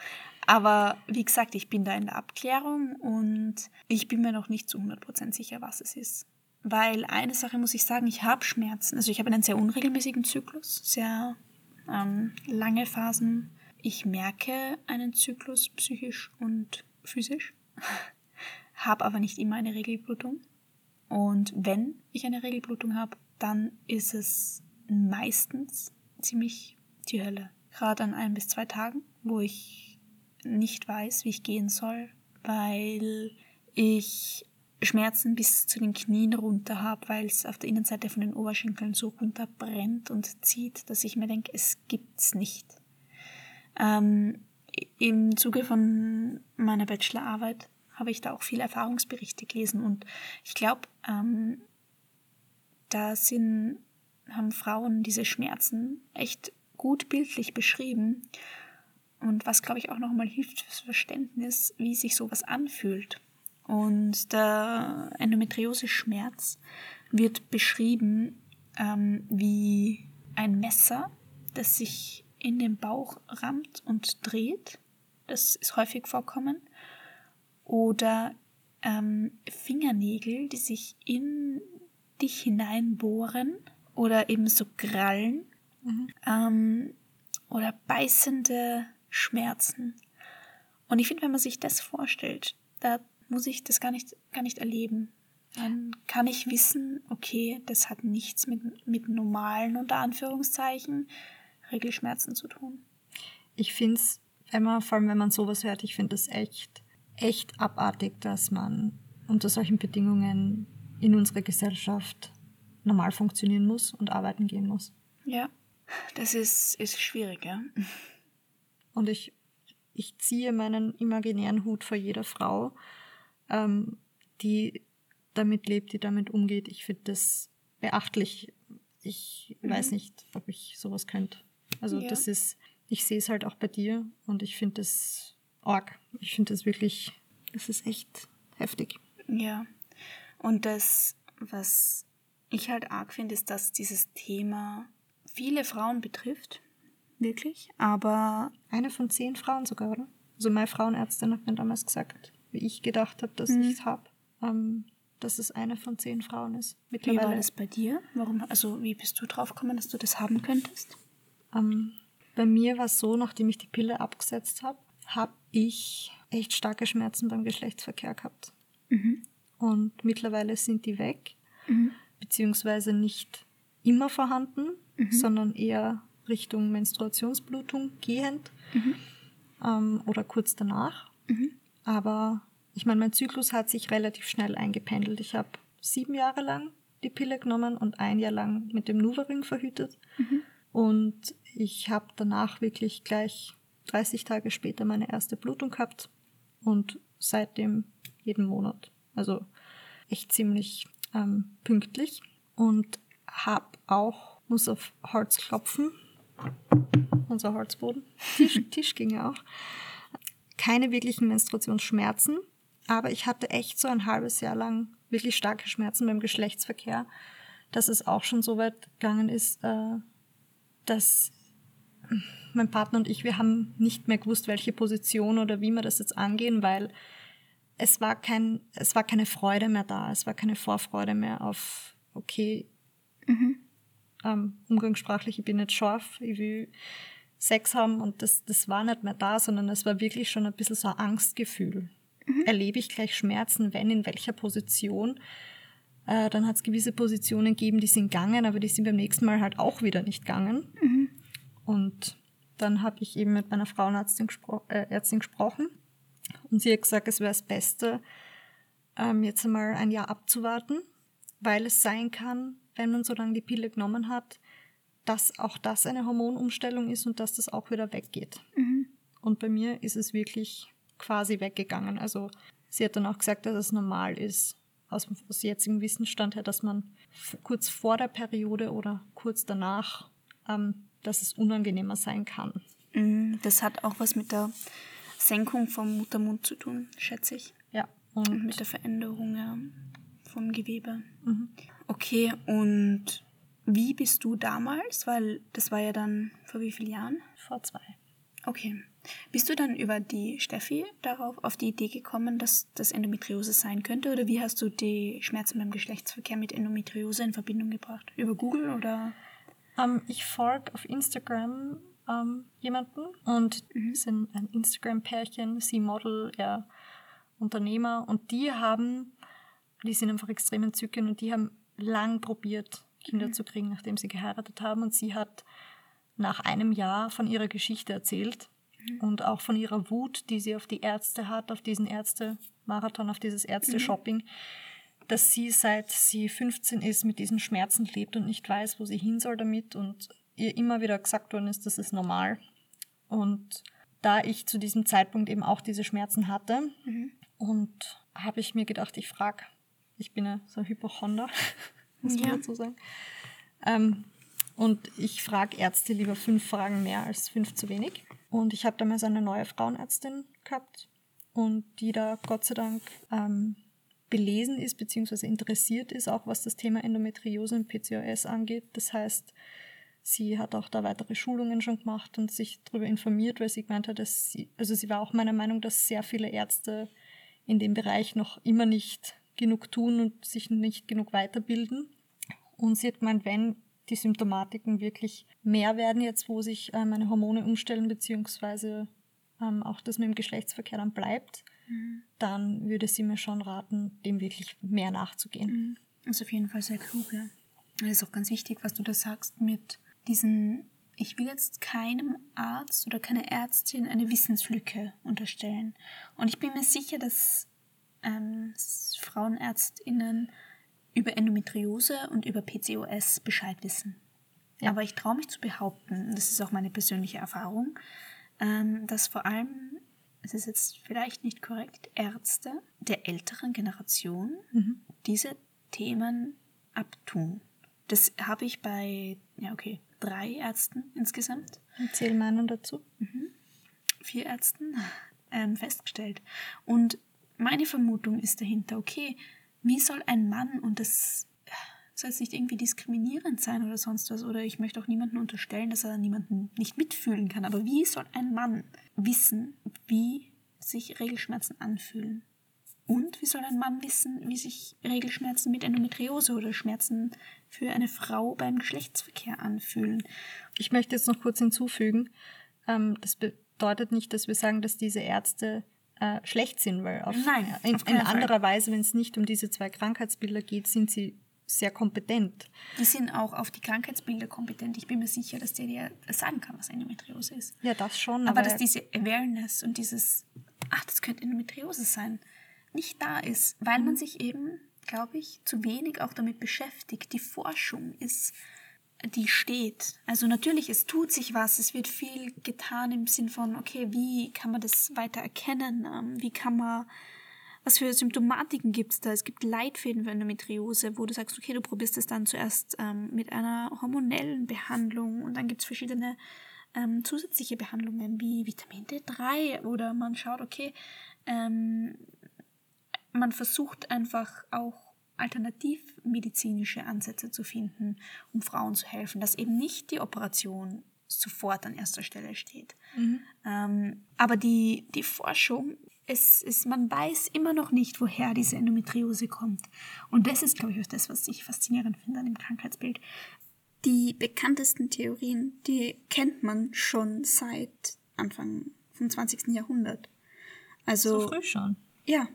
Aber wie gesagt, ich bin da in der Abklärung und ich bin mir noch nicht zu 100% sicher, was es ist. Weil eine Sache muss ich sagen, ich habe Schmerzen. Also ich habe einen sehr unregelmäßigen Zyklus, sehr ähm, lange Phasen. Ich merke einen Zyklus psychisch und physisch, (laughs) habe aber nicht immer eine Regelblutung. Und wenn ich eine Regelblutung habe, dann ist es meistens ziemlich die Hölle. Gerade an ein bis zwei Tagen, wo ich nicht weiß, wie ich gehen soll, weil ich Schmerzen bis zu den Knien runter habe, weil es auf der Innenseite von den Oberschenkeln so runterbrennt und zieht, dass ich mir denke, es gibt's nicht. Ähm, Im Zuge von meiner Bachelorarbeit habe ich da auch viele Erfahrungsberichte gelesen und ich glaube, ähm, da sind, haben Frauen diese Schmerzen echt gut bildlich beschrieben. Und was, glaube ich, auch nochmal hilft fürs Verständnis, wie sich sowas anfühlt. Und der Endometriose-Schmerz wird beschrieben ähm, wie ein Messer, das sich in den Bauch rammt und dreht. Das ist häufig vorkommen. Oder ähm, Fingernägel, die sich in dich hineinbohren oder eben so krallen. Ähm, oder beißende Schmerzen. Und ich finde, wenn man sich das vorstellt, da muss ich das gar nicht, gar nicht erleben. Dann kann ich wissen, okay, das hat nichts mit, mit normalen, unter Anführungszeichen, Regelschmerzen zu tun. Ich finde es, wenn man, vor allem wenn man sowas hört, ich finde es echt, echt abartig, dass man unter solchen Bedingungen in unserer Gesellschaft normal funktionieren muss und arbeiten gehen muss. Ja, das ist, ist schwierig, ja. Und ich, ich ziehe meinen imaginären Hut vor jeder Frau, ähm, die damit lebt, die damit umgeht. Ich finde das beachtlich. Ich weiß nicht, ob ich sowas könnte. Also Ja. das ist, ich sehe es halt auch bei dir und ich finde das arg. Ich finde das wirklich, das ist echt heftig. Ja. Und das, was ich halt arg finde, ist, dass dieses Thema viele Frauen betrifft. Wirklich. Aber Eine von zehn Frauen sogar, oder? Also meine Frauenärztin hat mir damals gesagt, wie ich gedacht habe, dass ich es habe. Ähm, dass es eine von zehn Frauen ist. Wie war das bei dir? Warum, also wie bist du drauf gekommen, dass du das haben könntest? Ähm, bei mir war es so, nachdem ich die Pille abgesetzt habe, habe ich echt starke Schmerzen beim Geschlechtsverkehr gehabt. Und mittlerweile sind die weg, beziehungsweise nicht immer vorhanden, sondern eher Richtung Menstruationsblutung gehend ähm, oder kurz danach. Aber ich meine, mein Zyklus hat sich relativ schnell eingependelt. Ich habe sieben Jahre lang die Pille genommen und ein Jahr lang mit dem Nuvaring verhütet. Und ich habe danach wirklich gleich 30 Tage später meine erste Blutung gehabt und seitdem jeden Monat. Also echt ziemlich ähm, pünktlich und habe auch, muss auf Holz klopfen, unser Holzboden, Tisch, (laughs) Tisch ging ja auch, keine wirklichen Menstruationsschmerzen, aber ich hatte echt so ein halbes Jahr lang wirklich starke Schmerzen beim Geschlechtsverkehr, dass es auch schon so weit gegangen ist, äh, dass mein Partner und ich, wir haben nicht mehr gewusst, welche Position oder wie wir das jetzt angehen, weil es war kein, es war keine Freude mehr da, es war keine Vorfreude mehr auf, okay, ähm, umgangssprachlich, ich bin nicht scharf, ich will Sex haben und das, das war nicht mehr da, sondern es war wirklich schon ein bisschen so ein Angstgefühl. Erlebe ich gleich Schmerzen, wenn, in welcher Position? Äh, dann hat es gewisse Positionen gegeben, die sind gegangen, aber die sind beim nächsten Mal halt auch wieder nicht gegangen. Und dann habe ich eben mit meiner Frauenärztin gespro äh, Ärztin gesprochen und sie hat gesagt, es wäre das Beste, ähm, jetzt einmal ein Jahr abzuwarten, weil es sein kann, wenn man so lange die Pille genommen hat, dass auch das eine Hormonumstellung ist und dass das auch wieder weggeht. Und bei mir ist es wirklich quasi weggegangen. Also sie hat dann auch gesagt, dass es normal ist, aus, aus jetzigem Wissensstand her, dass man kurz vor der Periode oder kurz danach, ähm, dass es unangenehmer sein kann. Mm, Das hat auch was mit der Senkung vom Muttermund zu tun, schätze ich. Ja. Und Und mit der Veränderung ja, vom Gewebe. Mhm. Okay, und wie bist du damals? Weil das war ja dann vor wie vielen Jahren? vor zwei. Okay. Bist du dann über die Steffi darauf auf die Idee gekommen, dass das Endometriose sein könnte? Oder wie hast du die Schmerzen beim Geschlechtsverkehr mit Endometriose in Verbindung gebracht? Über Google oder? Ähm, ich folge auf Instagram ähm, jemanden und sind ein Instagram-Pärchen, sie Model, er Unternehmer und die haben, die sind einfach extrem entzückend und die haben lang probiert, Kinder zu kriegen, nachdem sie geheiratet haben. Und sie hat nach einem Jahr von ihrer Geschichte erzählt und auch von ihrer Wut, die sie auf die Ärzte hat, auf diesen Ärzte-Marathon, auf dieses Ärzte-Shopping, dass sie seit sie 15 ist mit diesen Schmerzen lebt und nicht weiß, wo sie hin soll damit und ihr immer wieder gesagt worden ist, das ist normal. Und da ich zu diesem Zeitpunkt eben auch diese Schmerzen hatte und habe ich mir gedacht, ich frage, ich bin ja so ein Hypochonder, muss man Ja. dazu sagen. Ähm, und ich frage Ärzte lieber fünf Fragen mehr als fünf zu wenig. Und ich habe damals eine neue Frauenärztin gehabt und die da Gott sei Dank ähm, belesen ist bzw. interessiert ist, auch was das Thema Endometriose und PCOS angeht. Das heißt, sie hat auch da weitere Schulungen schon gemacht und sich darüber informiert, weil sie gemeint hat, dass sie, also sie war auch meiner Meinung, dass sehr viele Ärzte in dem Bereich noch immer nicht genug tun und sich nicht genug weiterbilden. Und sie hat gemeint, wenn die Symptomatiken wirklich mehr werden, jetzt wo sich äh, meine Hormone umstellen, beziehungsweise ähm, auch das mit dem Geschlechtsverkehr dann bleibt, dann würde sie mir schon raten, dem wirklich mehr nachzugehen. Das ist auf jeden Fall sehr klug, ja. Das ist auch ganz wichtig, was du da sagst mit diesen, ich will jetzt keinem Arzt oder keiner Ärztin eine Wissenslücke unterstellen. Und ich bin mir sicher, dass ähm, FrauenärztInnen über Endometriose und über PCOS Bescheid wissen. Ja. Aber ich traue mich zu behaupten, und das ist auch meine persönliche Erfahrung, ähm, dass vor allem, es ist jetzt vielleicht nicht korrekt, Ärzte der älteren Generation diese Themen abtun. Das habe ich bei, ja okay, drei Ärzten insgesamt, Erzähl meinen dazu. vier Ärzten ähm, festgestellt. Und meine Vermutung ist dahinter, okay, wie soll ein Mann, und das soll jetzt nicht irgendwie diskriminierend sein oder sonst was, oder ich möchte auch niemanden unterstellen, dass er niemanden nicht mitfühlen kann, aber wie soll ein Mann wissen, wie sich Regelschmerzen anfühlen? Und wie soll ein Mann wissen, wie sich Regelschmerzen mit Endometriose oder Schmerzen für eine Frau beim Geschlechtsverkehr anfühlen? Ich möchte jetzt noch kurz hinzufügen, ähm, das bedeutet nicht, dass wir sagen, dass diese Ärzte äh, schlecht sind, weil auf, Nein, in, auf in Fall. anderer Weise, wenn es nicht um diese zwei Krankheitsbilder geht, sind sie sehr kompetent. Die sind auch auf die Krankheitsbilder kompetent. Ich bin mir sicher, dass der dir sagen kann, was Endometriose ist. Ja, das schon. Aber dass diese Awareness und dieses, ach, das könnte Endometriose sein, nicht da ist, weil man sich eben, glaube ich, zu wenig auch damit beschäftigt. Die Forschung ist, die steht. Also natürlich, es tut sich was, es wird viel getan im Sinn von, okay, wie kann man das weiter erkennen? Ähm, Wie kann man, was für Symptomatiken gibt es da? Es gibt Leitfäden für Endometriose, wo du sagst, okay, du probierst es dann zuerst ähm, mit einer hormonellen Behandlung und dann gibt es verschiedene ähm, zusätzliche Behandlungen wie Vitamin D3 oder man schaut, okay, ähm, man versucht einfach auch alternativmedizinische Ansätze zu finden, um Frauen zu helfen, dass eben nicht die Operation sofort an erster Stelle steht. Ähm, aber die, die Forschung, es, es, man weiß immer noch nicht, woher diese Endometriose kommt. Und das ist, glaube ich, auch das, was ich faszinierend finde an dem Krankheitsbild. Die bekanntesten Theorien, die kennt man schon seit Anfang vom 20. Jahrhundert. Also, so früh schon. ja,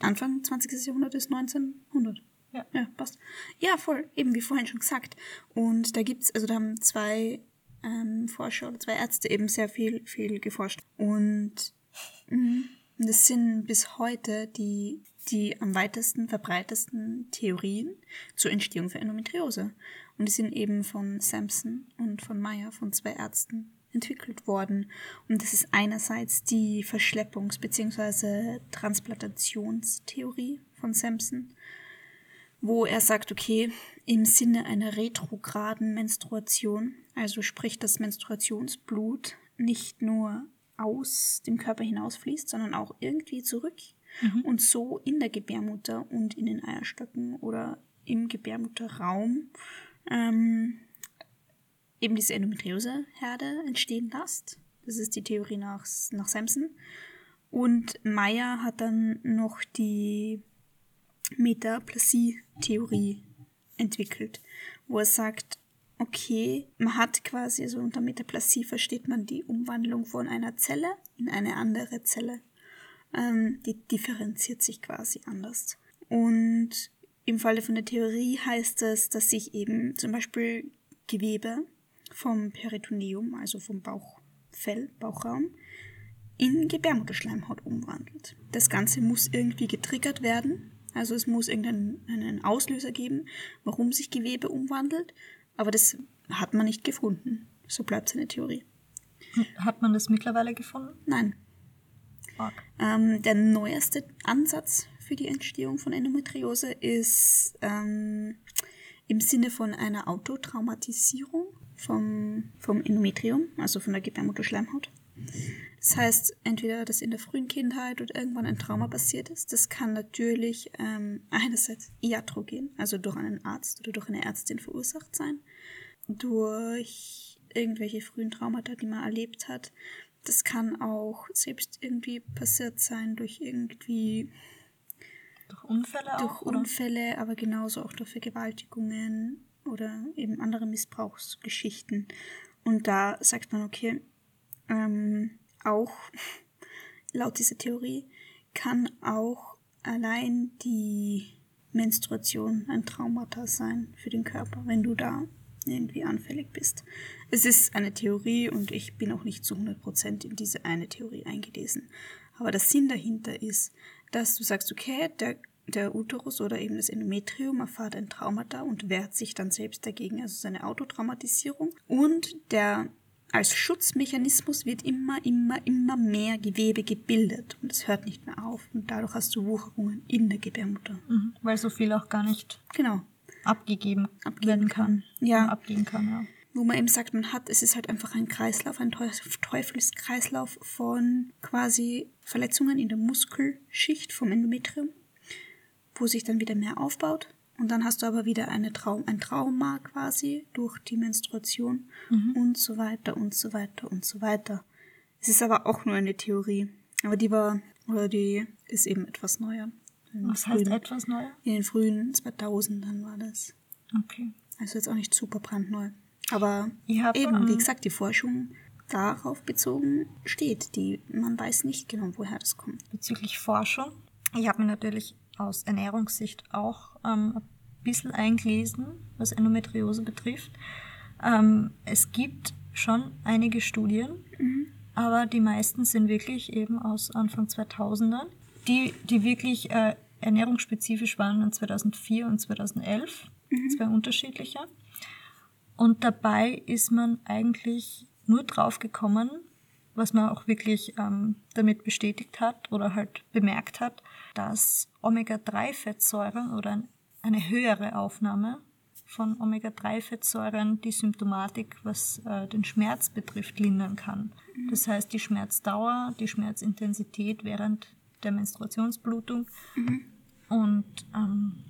Anfang 20. Jahrhundert ist 1900. Ja. Ja, passt. Ja, voll, eben wie vorhin schon gesagt. Und da gibt's, also da haben zwei ähm, Forscher oder zwei Ärzte eben sehr viel, viel geforscht. Und mh, das sind bis heute die, die am weitesten verbreitesten Theorien zur Entstehung für Endometriose. Und die sind eben von Sampson und von Meyer, von zwei Ärzten, entwickelt worden. Und das ist einerseits die Verschleppungs- bzw. Transplantationstheorie von Sampson, wo er sagt, okay, im Sinne einer retrograden Menstruation, also sprich das Menstruationsblut nicht nur aus dem Körper hinausfließt, sondern auch irgendwie zurück und so in der Gebärmutter und in den Eierstöcken oder im Gebärmutterraum ähm, eben diese Endometrioseherde entstehen lässt. Das ist die Theorie nach, nach Sampson. Und Meyer hat dann noch die Metaplasie-Theorie entwickelt, wo er sagt, okay, man hat quasi, also unter Metaplasie versteht man die Umwandlung von einer Zelle in eine andere Zelle. Ähm, die differenziert sich quasi anders. Und im Falle von der Theorie heißt es, dass sich eben zum Beispiel Gewebe vom Peritoneum, also vom Bauchfell, Bauchraum, in Gebärmutterschleimhaut umwandelt. Das Ganze muss irgendwie getriggert werden. Also es muss irgendeinen einen Auslöser geben, warum sich Gewebe umwandelt. Aber das hat man nicht gefunden. So bleibt seine Theorie. Hat man das mittlerweile gefunden? Nein. Ähm, der neueste Ansatz für die Entstehung von Endometriose ist ähm, im Sinne von einer Autotraumatisierung vom, vom Endometrium, also von der Gebärmutterschleimhaut. Das heißt, entweder, dass in der frühen Kindheit oder irgendwann ein Trauma passiert ist. Das kann natürlich ähm, einerseits iatrogen, also durch einen Arzt oder durch eine Ärztin verursacht sein, durch irgendwelche frühen Traumata, die man erlebt hat. Das kann auch selbst irgendwie passiert sein durch irgendwie Durch Unfälle durch auch? Oder? Unfälle, aber genauso auch durch Vergewaltigungen oder eben andere Missbrauchsgeschichten. Und da sagt man, okay, ähm, auch (laughs) laut dieser Theorie kann auch allein die Menstruation ein Traumata sein für den Körper, wenn du da irgendwie anfällig bist. Es ist eine Theorie und ich bin auch nicht zu 100% in diese eine Theorie eingelesen. Aber der Sinn dahinter ist, dass du sagst, okay, der, der Uterus oder eben das Endometrium erfahrt ein Traumata und wehrt sich dann selbst dagegen, also seine Autotraumatisierung. Und der als Schutzmechanismus wird immer, immer, immer mehr Gewebe gebildet und es hört nicht mehr auf und dadurch hast du Wucherungen in der Gebärmutter. Mhm. Weil so viel auch gar nicht Genau. abgegeben, Abgeben werden kann. kann. Ja. Abgeben kann, ja. Wo man eben sagt, man hat, es ist halt einfach ein Kreislauf, ein Teuf- Teufelskreislauf von quasi Verletzungen in der Muskelschicht vom Endometrium, wo sich dann wieder mehr aufbaut. Und dann hast du aber wieder eine Traum, ein Trauma quasi durch die Menstruation und so weiter und so weiter und so weiter. Es ist aber auch nur eine Theorie. Aber die war, oder die ist eben etwas neuer. In Was heißt frühen- etwas neuer? In den frühen 2000ern war das. Okay. Also jetzt auch nicht super brandneu. Aber hab, eben, ähm, wie gesagt, die Forschung darauf bezogen steht. Die, man weiß nicht genau, woher das kommt. bezüglich Forschung. Ich habe mir natürlich aus Ernährungssicht auch ähm, ein bisschen eingelesen, was Endometriose betrifft. Ähm, es gibt schon einige Studien, aber die meisten sind wirklich eben aus Anfang 2000er. Die, die wirklich äh, ernährungsspezifisch waren in 2004 und 2011, zwei unterschiedliche. Und dabei ist man eigentlich nur drauf gekommen, was man auch wirklich ähm, damit bestätigt hat oder halt bemerkt hat, dass Omega-3-Fettsäuren oder ein- eine höhere Aufnahme von Omega-3-Fettsäuren die Symptomatik, was äh, den Schmerz betrifft, lindern kann. Das heißt, die Schmerzdauer, die Schmerzintensität während der Menstruationsblutung und ähm,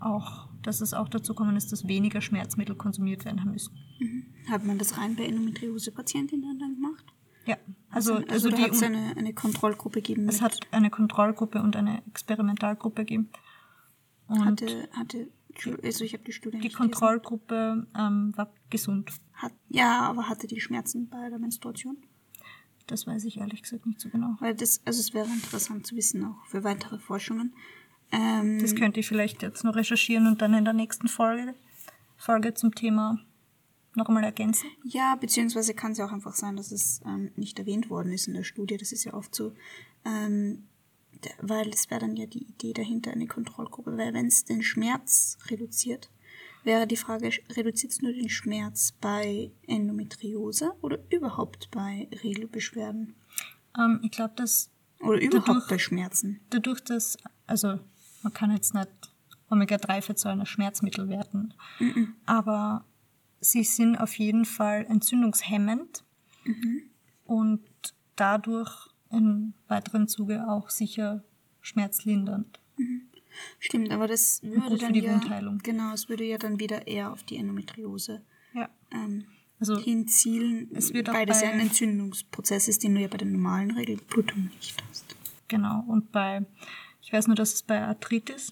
auch, dass es auch dazu kommen ist, dass weniger Schmerzmittel konsumiert werden müssen. Hat man das rein bei Endometriose-Patientinnen dann gemacht? Ja, also, also, also da die, hat es eine, eine Kontrollgruppe gegeben. es hat eine Kontrollgruppe und eine Experimentalgruppe gegeben. Und hatte, hatte, also ich habe die Studie die Kontrollgruppe ähm, war gesund. Hat, ja, aber hatte die Schmerzen bei der Menstruation? Das weiß ich ehrlich gesagt nicht so genau. Weil das, also es wäre interessant zu wissen, auch für weitere Forschungen. Ähm, Das könnte ich vielleicht jetzt noch recherchieren und dann in der nächsten Folge, Folge zum Thema noch einmal ergänzen. Ja, beziehungsweise kann es ja auch einfach sein, dass es ähm, nicht erwähnt worden ist in der Studie. Das ist ja oft so, ähm, weil es wäre dann ja die Idee dahinter, eine Kontrollgruppe. Weil wenn es den Schmerz reduziert, wäre die Frage, reduziert es nur den Schmerz bei Endometriose oder überhaupt bei Regelbeschwerden? Ähm, ich glaube, dass Oder überhaupt Dadurch- bei Schmerzen? dadurch, dass, also man kann jetzt nicht Omega-3-Fettsäuren als Schmerzmittel werten, aber sie sind auf jeden Fall entzündungshemmend und dadurch im weiteren Zuge auch sicher schmerzlindernd. Stimmt, aber das würde dann die ja, Wundheilung. Genau, es würde ja dann wieder eher auf die Endometriose Ja. ähm, Also hinzielen, es wird auch weil das ja bei- ein Entzündungsprozess ist, den du ja bei der normalen Regelblutung nicht hast. Genau, und bei, ich weiß nur, dass es bei Arthritis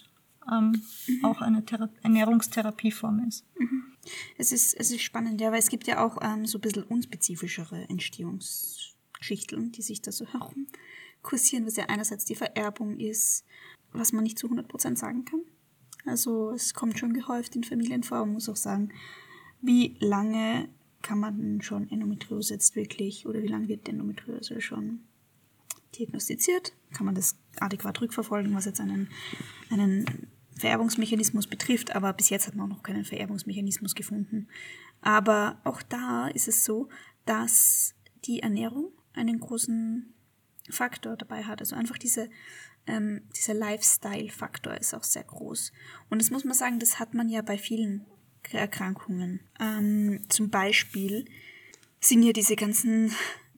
ähm, auch eine Thera Ernährungstherapieform ist. Es ist, es ist spannend, ja, weil es gibt ja auch ähm, so ein bisschen unspezifischere Entstehungsgeschichten, die sich da so herum kursieren, was ja einerseits die Vererbung ist, was man nicht zu 100% sagen kann. Also es kommt schon gehäuft in Familien vor, man muss auch sagen, wie lange kann man denn schon Endometriose jetzt wirklich, oder wie lange wird Endometriose schon diagnostiziert? Kann man das adäquat rückverfolgen, was jetzt einen, einen Vererbungsmechanismus betrifft, aber bis jetzt hat man auch noch keinen Vererbungsmechanismus gefunden. Aber auch da ist es so, dass die Ernährung einen großen Faktor dabei hat. Also einfach diese, ähm, dieser Lifestyle-Faktor ist auch sehr groß. Und das muss man sagen, das hat man ja bei vielen Erkrankungen. Ähm, zum Beispiel sind ja diese ganzen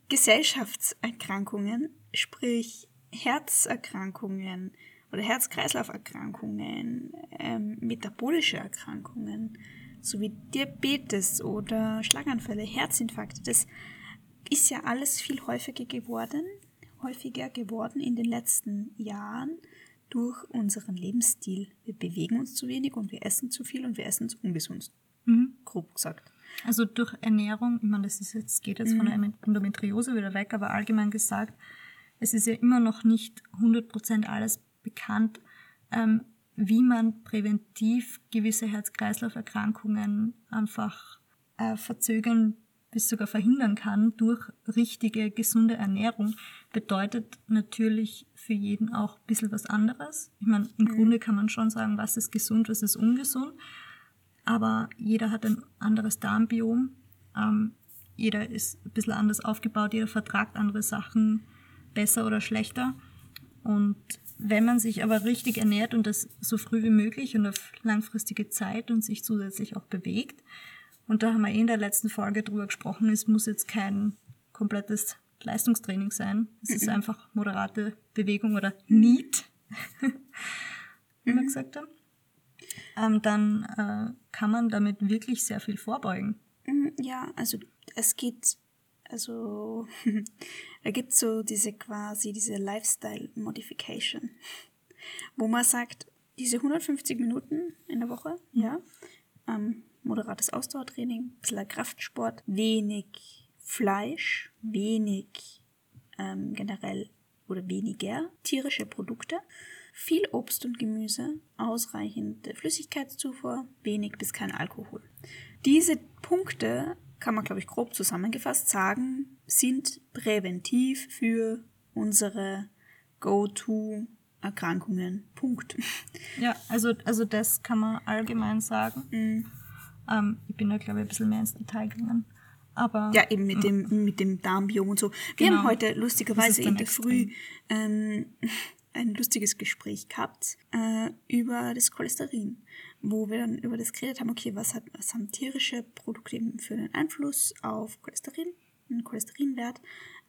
Gesellschaftserkrankungen, sprich Herzerkrankungen oder Herz-Kreislauf-Erkrankungen, ähm, metabolische Erkrankungen, sowie Diabetes oder Schlaganfälle, Herzinfarkte, das ist ja alles viel häufiger geworden, häufiger geworden in den letzten Jahren durch unseren Lebensstil. Wir bewegen uns zu wenig und wir essen zu viel und wir essen zu ungesund. Grob gesagt. Also durch Ernährung, ich meine, das ist jetzt, geht jetzt von der Endometriose wieder weg, aber allgemein gesagt, es ist ja immer noch nicht 100% alles bekannt, ähm, wie man präventiv gewisse Herz-Kreislauf-Erkrankungen einfach äh, verzögern bis sogar verhindern kann durch richtige, gesunde Ernährung, bedeutet natürlich für jeden auch ein bisschen was anderes. Ich meine, im Grunde kann man schon sagen, was ist gesund, was ist ungesund aber jeder hat ein anderes Darmbiom. Ähm, jeder ist ein bisschen anders aufgebaut, jeder vertragt andere Sachen besser oder schlechter. Und wenn man sich aber richtig ernährt und das so früh wie möglich und auf langfristige Zeit und sich zusätzlich auch bewegt, und da haben wir eh in der letzten Folge drüber gesprochen, es muss jetzt kein komplettes Leistungstraining sein. Es ist einfach moderate Bewegung oder NEAT, (laughs) wie wir gesagt haben ähm, dann äh, kann man damit wirklich sehr viel vorbeugen. Mm, Ja, also es geht, also (laughs) da gibt so diese quasi diese Lifestyle Modification. wo man sagt, diese 150 Minuten in der Woche, ja, ähm, moderates Ausdauertraining, bisschen Kraftsport, wenig Fleisch, wenig ähm, generell oder weniger tierische Produkte, viel Obst und Gemüse, ausreichende Flüssigkeitszufuhr, wenig bis kein Alkohol. Diese Punkte kann man, glaube ich, grob zusammengefasst sagen, sind präventiv für unsere Go-To-Erkrankungen. Punkt. Ja, also, also das kann man allgemein sagen. Mhm. Ähm, ich bin da, glaube ich, ein bisschen mehr ins Detail gegangen. Aber Ja, eben mit dem, mit dem Darmbiom und so. Wir Genau. haben heute lustigerweise in der Früh ähm, (laughs) ein lustiges Gespräch gehabt äh, über das Cholesterin, wo wir dann über das geredet haben, okay, was, hat, was haben tierische Produkte eben für einen Einfluss auf Cholesterin, einen Cholesterinwert,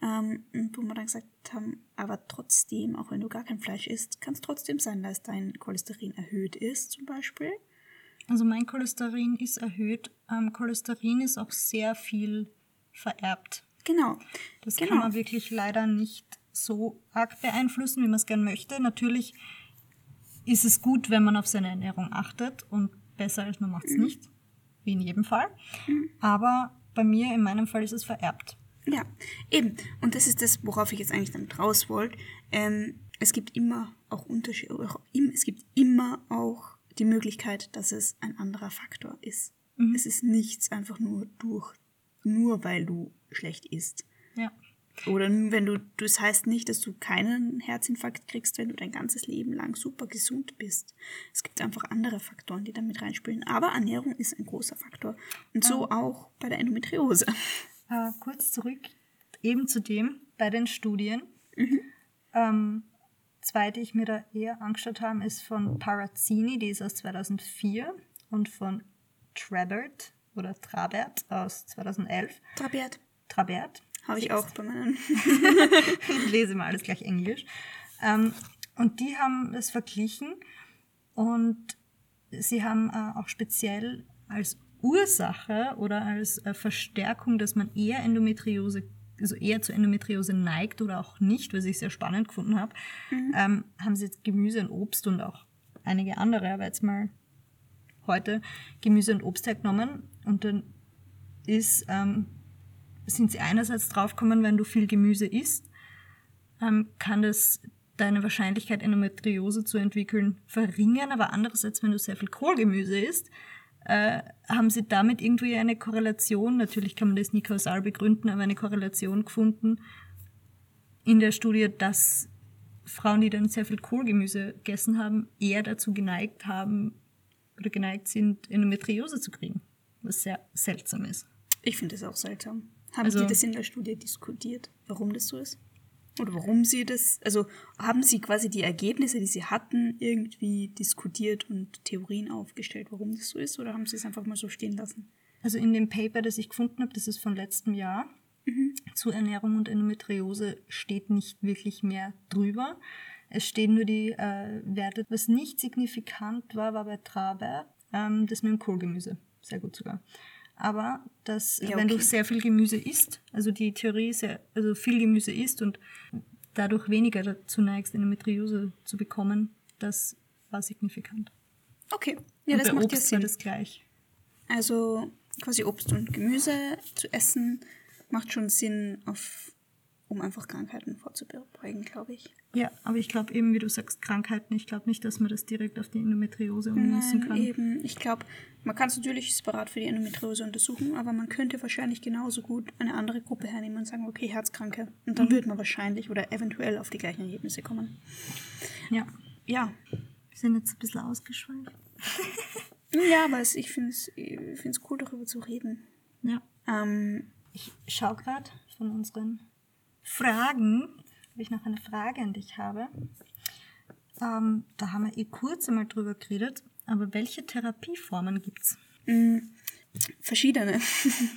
ähm, und wo wir dann gesagt haben, aber trotzdem, auch wenn du gar kein Fleisch isst, kann es trotzdem sein, dass dein Cholesterin erhöht ist, zum Beispiel. Also mein Cholesterin ist erhöht. Ähm, Cholesterin ist auch sehr viel vererbt. Genau. Das genau. kann man wirklich leider nicht so arg beeinflussen, wie man es gern möchte. Natürlich ist es gut, wenn man auf seine Ernährung achtet und besser als man macht es nicht, wie in jedem Fall. Aber bei mir, in meinem Fall, ist es vererbt. Ja, eben. Und das ist das, worauf ich jetzt eigentlich damit raus wollte. Ähm, es gibt immer auch Unterschiede, es gibt immer auch die Möglichkeit, dass es ein anderer Faktor ist. Es ist nichts einfach nur durch, nur weil du schlecht isst. Ja. Oder wenn du, das heißt nicht, dass du keinen Herzinfarkt kriegst, wenn du dein ganzes Leben lang super gesund bist. Es gibt einfach andere Faktoren, die damit reinspielen. Aber Ernährung ist ein großer Faktor. Und so auch bei der Endometriose. Äh, kurz zurück eben zu dem bei den Studien. Ähm, zwei, die ich mir da eher angeschaut habe, ist von Parazzini, die ist aus 2004 und von Trabert oder Trabert aus 2011. Trabiat. Trabert. Habe ich auch bei meinen. (laughs) ich lese mal alles gleich Englisch. Ähm, und die haben das verglichen und sie haben äh, auch speziell als Ursache oder als äh, Verstärkung, dass man eher Endometriose, also eher zur Endometriose neigt oder auch nicht, was ich sehr spannend gefunden habe, ähm, haben sie jetzt Gemüse und Obst und auch einige andere, aber jetzt mal heute Gemüse und Obst hergenommen und dann ist, ähm, sind sie einerseits draufgekommen, wenn du viel Gemüse isst, ähm, kann das deine Wahrscheinlichkeit, Endometriose zu entwickeln, verringern. Aber andererseits, wenn du sehr viel Kohlgemüse isst, äh, haben sie damit irgendwie eine Korrelation, natürlich kann man das nie kausal begründen, aber eine Korrelation gefunden in der Studie, dass Frauen, die dann sehr viel Kohlgemüse gegessen haben, eher dazu geneigt haben oder geneigt sind, Endometriose zu kriegen. Was sehr seltsam ist. Ich finde das auch seltsam. Haben Also- Sie das in der Studie diskutiert, warum das so ist? Oder warum Sie das, also haben Sie quasi die Ergebnisse, die Sie hatten, irgendwie diskutiert und Theorien aufgestellt, warum das so ist? Oder haben Sie es einfach mal so stehen lassen? Also in dem Paper, das ich gefunden habe, das ist von letztem Jahr, zu Ernährung und Endometriose steht nicht wirklich mehr drüber. Es stehen nur die äh, Werte. Was nicht signifikant war, war bei Trabert ähm, das mit dem Kohlgemüse. Sehr gut sogar. Aber dass, Ja, wenn du okay. sehr viel Gemüse isst, also die Theorie ja, also viel Gemüse isst und dadurch weniger dazu neigst, Endometriose zu bekommen, das war signifikant. Okay, ja, und das bei macht Obst ja war Sinn. das gleich. Also quasi Obst und Gemüse zu essen macht schon Sinn, auf, um einfach Krankheiten vorzubeugen, glaube ich. Ja, aber ich glaube eben, wie du sagst, Krankheiten, ich glaube nicht, dass man das direkt auf die Endometriose ummünzen Nein, kann. eben. Ich glaube, man kann es natürlich separat für die Endometriose untersuchen, aber man könnte wahrscheinlich genauso gut eine andere Gruppe hernehmen und sagen, okay, Herzkranke. Und dann wird man wahrscheinlich oder eventuell auf die gleichen Ergebnisse kommen. Ja, Ja. wir sind jetzt ein bisschen ausgeschweift. (laughs) Ja, aber es, ich finde es ich find's cool, darüber zu reden. Ja. Ähm, Ich schaue gerade von unseren Fragen, ob ich noch eine Frage an dich habe. Ähm, da haben wir eh kurz einmal drüber geredet, aber welche Therapieformen gibt's? verschiedene.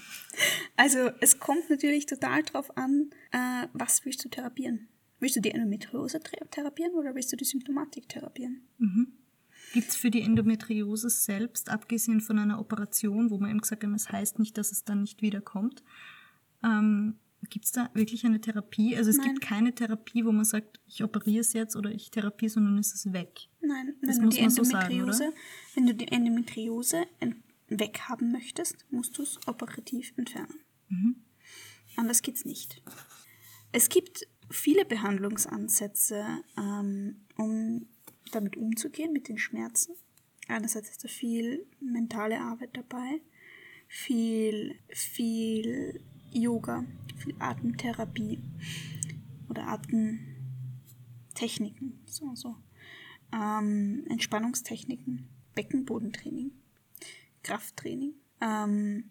(laughs) also es kommt natürlich total drauf an, äh, was willst du therapieren? Willst du die Endometriose thera- therapieren oder willst du die Symptomatik therapieren? Gibt's für die Endometriose selbst, abgesehen von einer Operation, wo man eben gesagt hat, es heißt nicht, dass es dann nicht wiederkommt, ähm, gibt es da wirklich eine Therapie? Also es Nein. gibt keine Therapie, wo man sagt, ich operiere es jetzt oder ich therapie, sondern ist es weg. Nein, Das wenn du muss die man so sagen, Endometriose, oder? wenn du die Endometriose en- weghaben möchtest, musst du es operativ entfernen. Mhm. Anders geht's nicht. Es gibt viele Behandlungsansätze, ähm, um damit umzugehen, mit den Schmerzen. Einerseits ist da viel mentale Arbeit dabei, viel, viel Yoga, viel Atemtherapie oder Atemtechniken, so, so. Ähm, Entspannungstechniken, Beckenbodentraining, Krafttraining, ähm,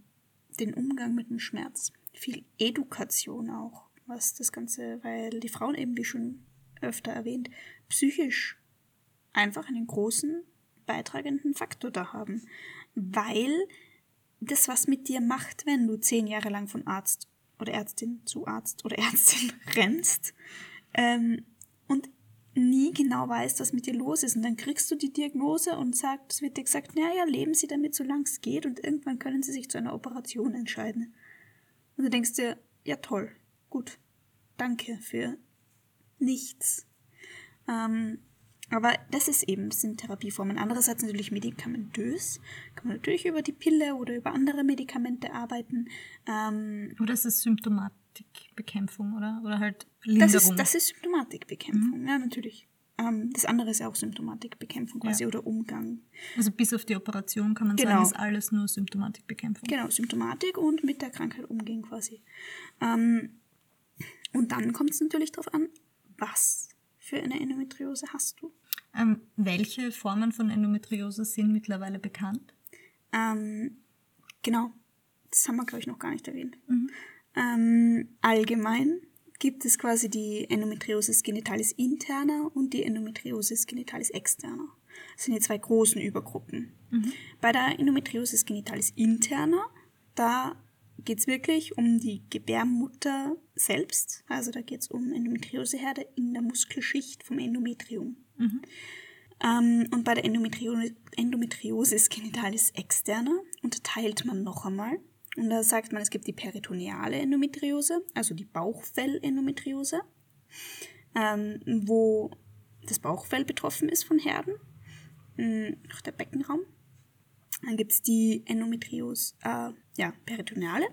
den Umgang mit dem Schmerz, viel Edukation auch, was das Ganze, weil die Frauen eben, wie schon öfter erwähnt, psychisch einfach einen großen beitragenden Faktor da haben, weil das was mit dir macht, wenn du zehn Jahre lang von Arzt oder Ärztin zu Arzt oder (laughs) Ärztin rennst ähm, und nie genau weißt, was mit dir los ist. Und dann kriegst du die Diagnose und sagt, es wird dir gesagt, naja, leben Sie damit, solange es geht, und irgendwann können Sie sich zu einer Operation entscheiden. Und du denkst dir, ja toll, gut, danke für nichts. Ähm, aber das ist eben, das sind Therapieformen. Andererseits natürlich medikamentös. Kann man natürlich über die Pille oder über andere Medikamente arbeiten. Ähm, Oder ist es Symptomatikbekämpfung, oder? Oder halt Linderung? das, ist, das ist Symptomatikbekämpfung, ja, natürlich. Ähm, das andere ist ja auch Symptomatikbekämpfung quasi Ja. oder Umgang. also bis auf die Operation kann man Genau. sagen, ist alles nur Symptomatikbekämpfung. Genau, Symptomatik und mit der Krankheit umgehen quasi. Ähm, und dann kommt es natürlich darauf an, was für eine Endometriose hast du. Ähm, welche Formen von Endometriose sind mittlerweile bekannt? Ähm, genau, das haben wir, glaube ich, noch gar nicht erwähnt. Ähm, allgemein gibt es quasi die Endometriosis genitalis interna und die Endometriosis genitalis externa. Das sind die zwei großen Übergruppen. Bei der Endometriosis genitalis interna, da geht es wirklich um die Gebärmutter selbst. Also da geht es um Endometrioseherde in der Muskelschicht vom Endometrium. Ähm, und bei der Endometrio Endometriosis genitalis externa unterteilt man noch einmal. Und da sagt man, es gibt die peritoneale Endometriose, also die Bauchfellendometriose, ähm, wo das Bauchfell betroffen ist von Herden, mh, noch der Beckenraum. Dann gibt es die Endometriose, äh, ja, peritoneale.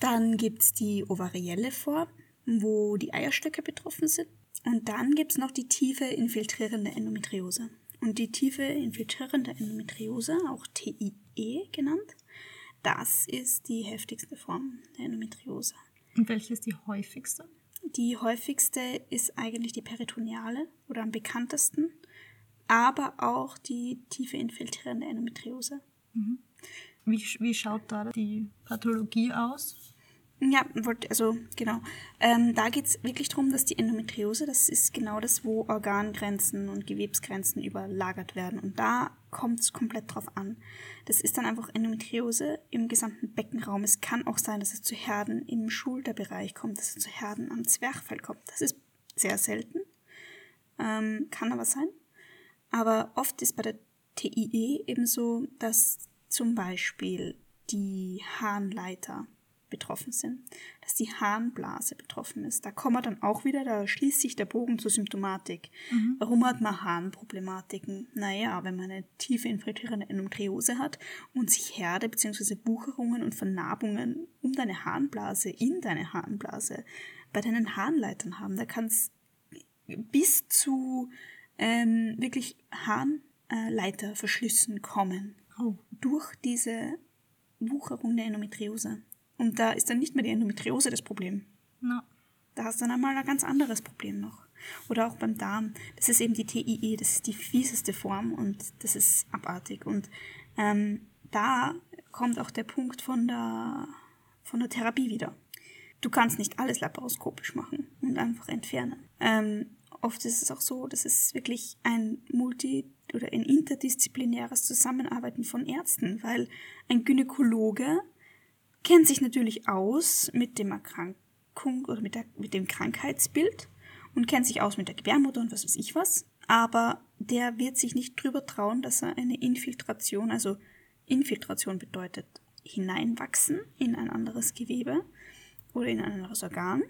Dann gibt es die ovarielle Form, wo die Eierstöcke betroffen sind. Und dann gibt es noch die tiefe infiltrierende Endometriose. Und die tiefe infiltrierende Endometriose, auch TIE genannt, das ist die heftigste Form der Endometriose. Und welche ist die häufigste? Die häufigste ist eigentlich die peritoneale oder am bekanntesten, aber auch die tiefe infiltrierende Endometriose. Wie, wie schaut da die Pathologie aus? Ja, wollte, also genau. Ähm, da geht es wirklich darum, dass die Endometriose, das ist genau das, wo Organgrenzen und Gewebsgrenzen überlagert werden. Und da kommt es komplett drauf an. Das ist dann einfach Endometriose im gesamten Beckenraum. Es kann auch sein, dass es zu Herden im Schulterbereich kommt, dass es zu Herden am Zwerchfell kommt. Das ist sehr selten, ähm, kann aber sein. Aber oft ist bei der TIE eben so, dass zum Beispiel die Harnleiter betroffen sind, dass die Harnblase betroffen ist. Da kommen wir dann auch wieder, da schließt sich der Bogen zur Symptomatik. Warum hat man Harnproblematiken? Naja, wenn man eine tiefe infiltrierende Endometriose hat und sich Herde bzw. Bucherungen und Vernarbungen um deine Harnblase, in deine Harnblase, bei deinen Harnleitern haben, da kann es bis zu ähm, wirklich Harnleiterverschlüssen kommen. Oh. Durch diese Wucherung der Endometriose. Und da ist dann nicht mehr die Endometriose das Problem. Na, Da hast du dann einmal ein ganz anderes Problem noch. Oder auch beim Darm. Das ist eben die TIE, das ist die fieseste Form und das ist abartig. Und ähm, da kommt auch der Punkt von der, von der Therapie wieder. Du kannst nicht alles laparoskopisch machen und einfach entfernen. Ähm, oft ist es auch so, dass es wirklich ein multi- oder ein interdisziplinäres Zusammenarbeiten von Ärzten, weil ein Gynäkologe kennt sich natürlich aus mit dem Erkrankung oder mit, der, mit dem Krankheitsbild und kennt sich aus mit der Gebärmutter und was weiß ich was, aber der wird sich nicht drüber trauen, dass er eine Infiltration, also Infiltration bedeutet hineinwachsen in ein anderes Gewebe oder in ein anderes Organ,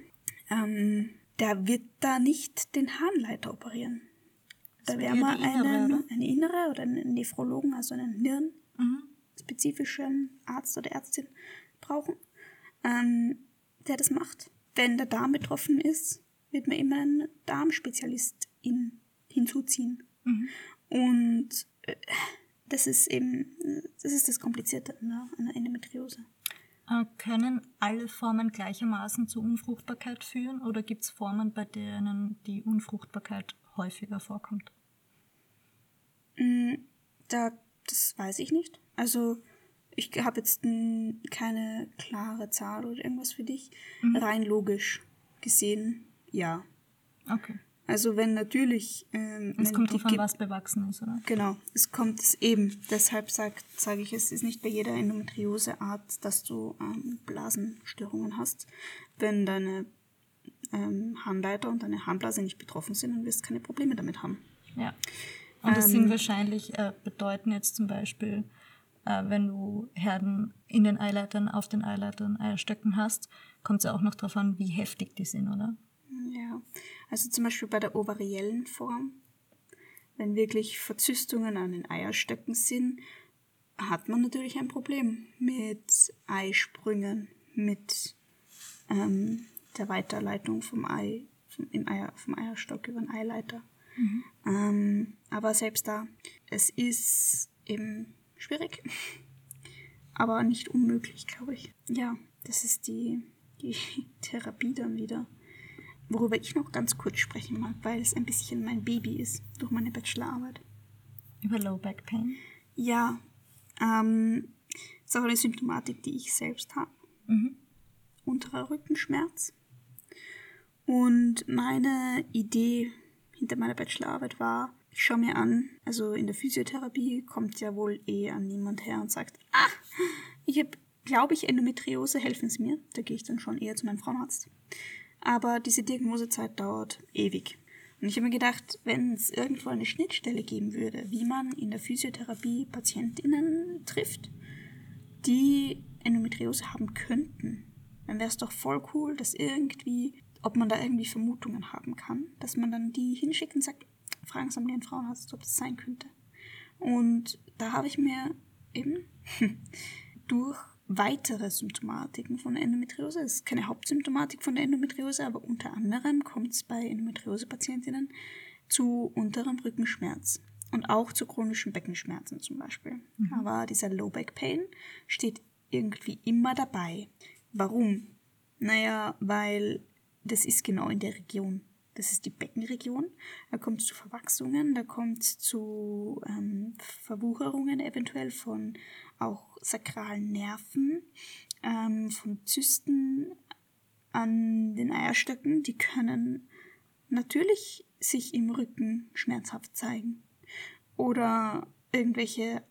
ähm, der wird da nicht den Harnleiter operieren. Da wäre innere, einen, eine innere oder einen Nephrologen, also einen hirnspezifischen Arzt oder Ärztin brauchen, ähm, der das macht. Wenn der Darm betroffen ist, wird man immer einen Darmspezialist in, hinzuziehen. Und äh, das ist eben, das ist das Komplizierte an einer Endometriose. Äh, können alle Formen gleichermaßen zur Unfruchtbarkeit führen oder gibt es Formen, bei denen die Unfruchtbarkeit häufiger vorkommt? Mm, Da, das weiß ich nicht. Also ich habe jetzt keine klare Zahl oder irgendwas für dich. Rein logisch gesehen, ja. Okay. Also wenn natürlich, ähm, Es wenn kommt davon, was bewachsen ist, oder? Genau, es kommt es eben. Deshalb sage sag ich, es ist nicht bei jeder Endometrioseart, dass du ähm, Blasenstörungen hast. Wenn deine ähm, Harnleiter und deine Harnblase nicht betroffen sind, dann wirst du keine Probleme damit haben. Ja. Und das Ähm, sind wahrscheinlich, äh, bedeuten jetzt zum Beispiel, äh, wenn du Herden in den Eileitern, auf den Eileitern Eierstöcken hast, kommt es ja auch noch darauf an, wie heftig die sind, oder? Ja, also zum Beispiel bei der ovariellen Form, wenn wirklich Verzystungen an den Eierstöcken sind, hat man natürlich ein Problem mit Eisprüngen, mit ähm, der Weiterleitung vom Ei, vom, im Eier, vom Eierstock über den Eileiter. Ähm, aber selbst da, es ist eben schwierig, aber nicht unmöglich, glaube ich. Ja, das ist die, die (laughs) Therapie dann wieder. Worüber ich noch ganz kurz sprechen mag, weil es ein bisschen mein Baby ist durch meine Bachelorarbeit. Über Low Back Pain. Ja, ähm, ist auch eine Symptomatik, die ich selbst habe. Mhm. Unterer Rückenschmerz. Und meine Idee hinter meiner Bachelorarbeit war, ich schaue mir an, also in der Physiotherapie kommt ja wohl eh an niemand her und sagt, ah, ich habe, glaube ich, Endometriose, helfen Sie mir. Da gehe ich dann schon eher zu meinem Frauenarzt. Aber diese Diagnosezeit dauert ewig. Und ich habe mir gedacht, wenn es irgendwo eine Schnittstelle geben würde, wie man in der Physiotherapie PatientInnen trifft, die Endometriose haben könnten, dann wäre es doch voll cool, dass irgendwie, ob man da irgendwie Vermutungen haben kann, dass man dann die hinschickt und sagt, fragen Sie mal Ihren Frauenarzt, ob das sein könnte. Und da habe ich mir eben (laughs) durch weitere Symptomatiken von Endometriose, es ist keine Hauptsymptomatik von der Endometriose, aber unter anderem kommt es bei Endometriose-Patientinnen zu unterem Rückenschmerz und auch zu chronischen Beckenschmerzen zum Beispiel. Aber dieser Low Back Pain steht irgendwie immer dabei. Warum? Naja, weil das ist genau in der Region. Das ist die Beckenregion. Da kommt es zu Verwachsungen, da kommt es zu ähm, Verwucherungen eventuell von auch sakralen Nerven, ähm, von Zysten an den Eierstöcken. Die können natürlich sich im Rücken schmerzhaft zeigen. Oder irgendwelche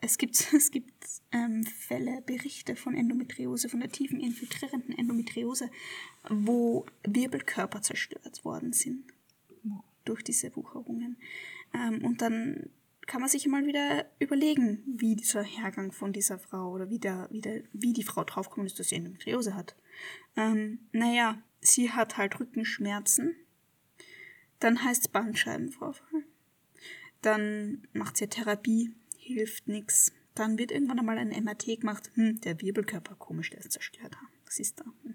es gibt, (laughs) es gibt ähm, Fälle, Berichte von Endometriose, von der tiefen infiltrierenden Endometriose, wo Wirbelkörper zerstört worden sind durch diese Wucherungen. Ähm, und dann kann man sich mal wieder überlegen, wie dieser Hergang von dieser Frau oder wie, der, wie, der, wie die Frau draufgekommen ist, dass sie Endometriose hat. Ähm, naja, sie hat halt Rückenschmerzen. Dann heißt es Bandscheibenvorfall. Dann macht sie Therapie, hilft nichts. Dann wird irgendwann einmal ein MRT gemacht. Hm, der Wirbelkörper, komisch, der ist zerstört. Was ist da? Hm.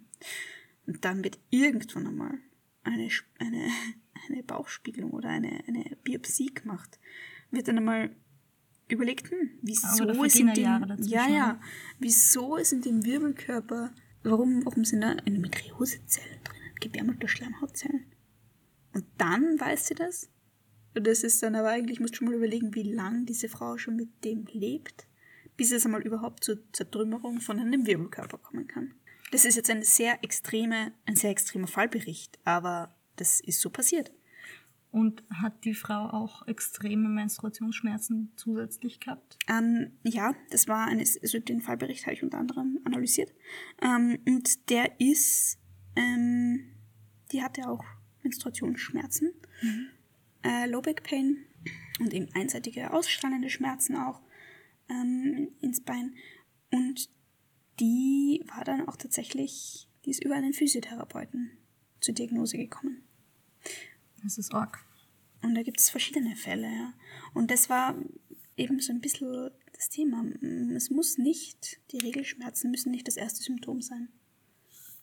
Und dann wird irgendwann einmal eine, eine, (laughs) eine Bauchspiegelung oder eine, eine Biopsie gemacht. Wird dann einmal überlegt, hm, wieso ist in dem, ja, ja, ne? wieso ist in dem Wirbelkörper, warum, warum sind da Endometriosezellen drinnen, gebärmutter Schleimhautzellen? Und dann weiß sie das. Das ist dann aber eigentlich, musst du schon mal überlegen, wie lange diese Frau schon mit dem lebt, bis es einmal überhaupt zur Zertrümmerung von einem Wirbelkörper kommen kann. Das ist jetzt eine sehr extreme, ein sehr extremer Fallbericht, aber das ist so passiert. Und hat die Frau auch extreme Menstruationsschmerzen zusätzlich gehabt? Ähm, ja, das war eine, also den Fallbericht habe ich unter anderem analysiert. Ähm, und der ist, ähm, die hatte auch Menstruationsschmerzen, äh, Low Back Pain und eben einseitige ausstrahlende Schmerzen auch ähm, ins Bein. Und die war dann auch tatsächlich Die ist über einen Physiotherapeuten zur Diagnose gekommen. Das ist arg. Und da gibt es verschiedene Fälle. Ja. Und das war eben so ein bisschen das Thema. Es muss nicht, die Regelschmerzen müssen nicht das erste Symptom sein.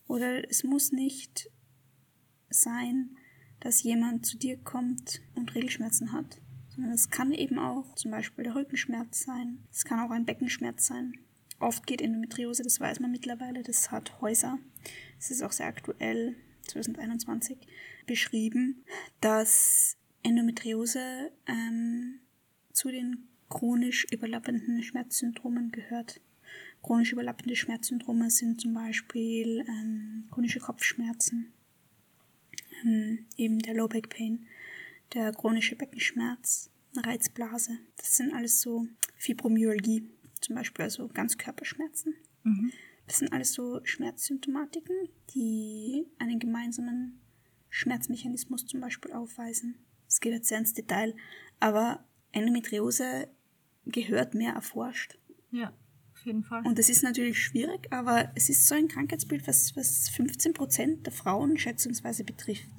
Oder es muss nicht sein, dass jemand zu dir kommt und Regelschmerzen hat, sondern es kann eben auch zum Beispiel der Rückenschmerz sein. Es kann auch ein Beckenschmerz sein. Oft geht Endometriose, das weiß man mittlerweile, das hat Häuser. Es ist auch sehr aktuell, 2021, beschrieben, dass Endometriose ähm, zu den chronisch überlappenden Schmerzsyndromen gehört. Chronisch überlappende Schmerzsyndrome sind zum Beispiel ähm, chronische Kopfschmerzen, ähm, eben der Low Back Pain, der chronische Beckenschmerz, Reizblase. Das sind alles so Fibromyalgie, zum Beispiel also Ganzkörperschmerzen. Mhm. Das sind alles so Schmerzsymptomatiken, die einen gemeinsamen Schmerzmechanismus zum Beispiel aufweisen. Es geht jetzt sehr ins Detail, aber Endometriose gehört mehr erforscht. Ja, auf jeden Fall. Und das ist natürlich schwierig, aber es ist so ein Krankheitsbild, was, was 15 Prozent der Frauen schätzungsweise betrifft.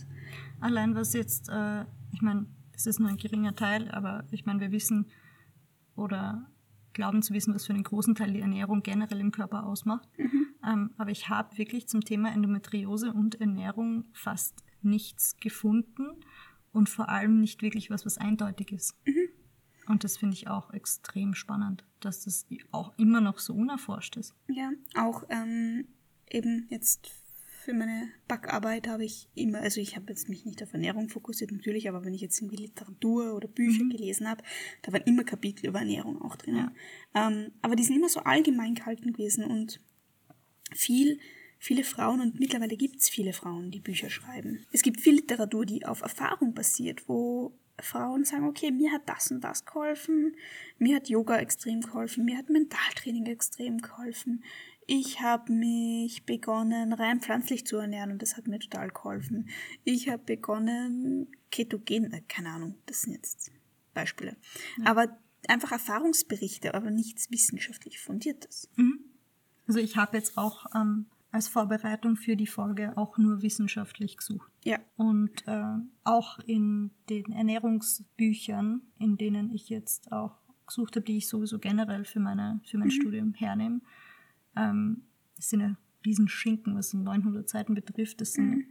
Allein was jetzt, äh, ich meine, es ist nur ein geringer Teil, aber ich meine, wir wissen oder glauben zu wissen, was für einen großen Teil die Ernährung generell im Körper ausmacht. Ähm, aber ich habe wirklich zum Thema Endometriose und Ernährung fast nichts gefunden und vor allem nicht wirklich was, was eindeutig ist. Und das finde ich auch extrem spannend, dass das auch immer noch so unerforscht ist. Ja, auch ähm, eben jetzt für meine Backarbeit habe ich immer, also ich habe jetzt mich nicht auf Ernährung fokussiert natürlich, aber wenn ich jetzt irgendwie Literatur oder Bücher gelesen habe, da waren immer Kapitel über Ernährung auch drin. Ähm, aber die sind immer so allgemein gehalten gewesen und viel, viele Frauen und mittlerweile gibt es viele Frauen, die Bücher schreiben. Es gibt viel Literatur, die auf Erfahrung basiert, wo Frauen sagen, okay, mir hat das und das geholfen, mir hat Yoga extrem geholfen, mir hat Mentaltraining extrem geholfen. Ich habe mich begonnen, rein pflanzlich zu ernähren und das hat mir total geholfen. Ich habe begonnen, ketogen, äh, keine Ahnung, das sind jetzt Beispiele. Aber einfach Erfahrungsberichte, aber nichts wissenschaftlich fundiertes. Also ich habe jetzt auch ähm, als Vorbereitung für die Folge auch nur wissenschaftlich gesucht. Ja. Und äh, auch in den Ernährungsbüchern, in denen ich jetzt auch gesucht habe, die ich sowieso generell für, meine, für mein Studium hernehme, ähm, das sind ja Riesenschinken, was 900 Seiten betrifft. Das sind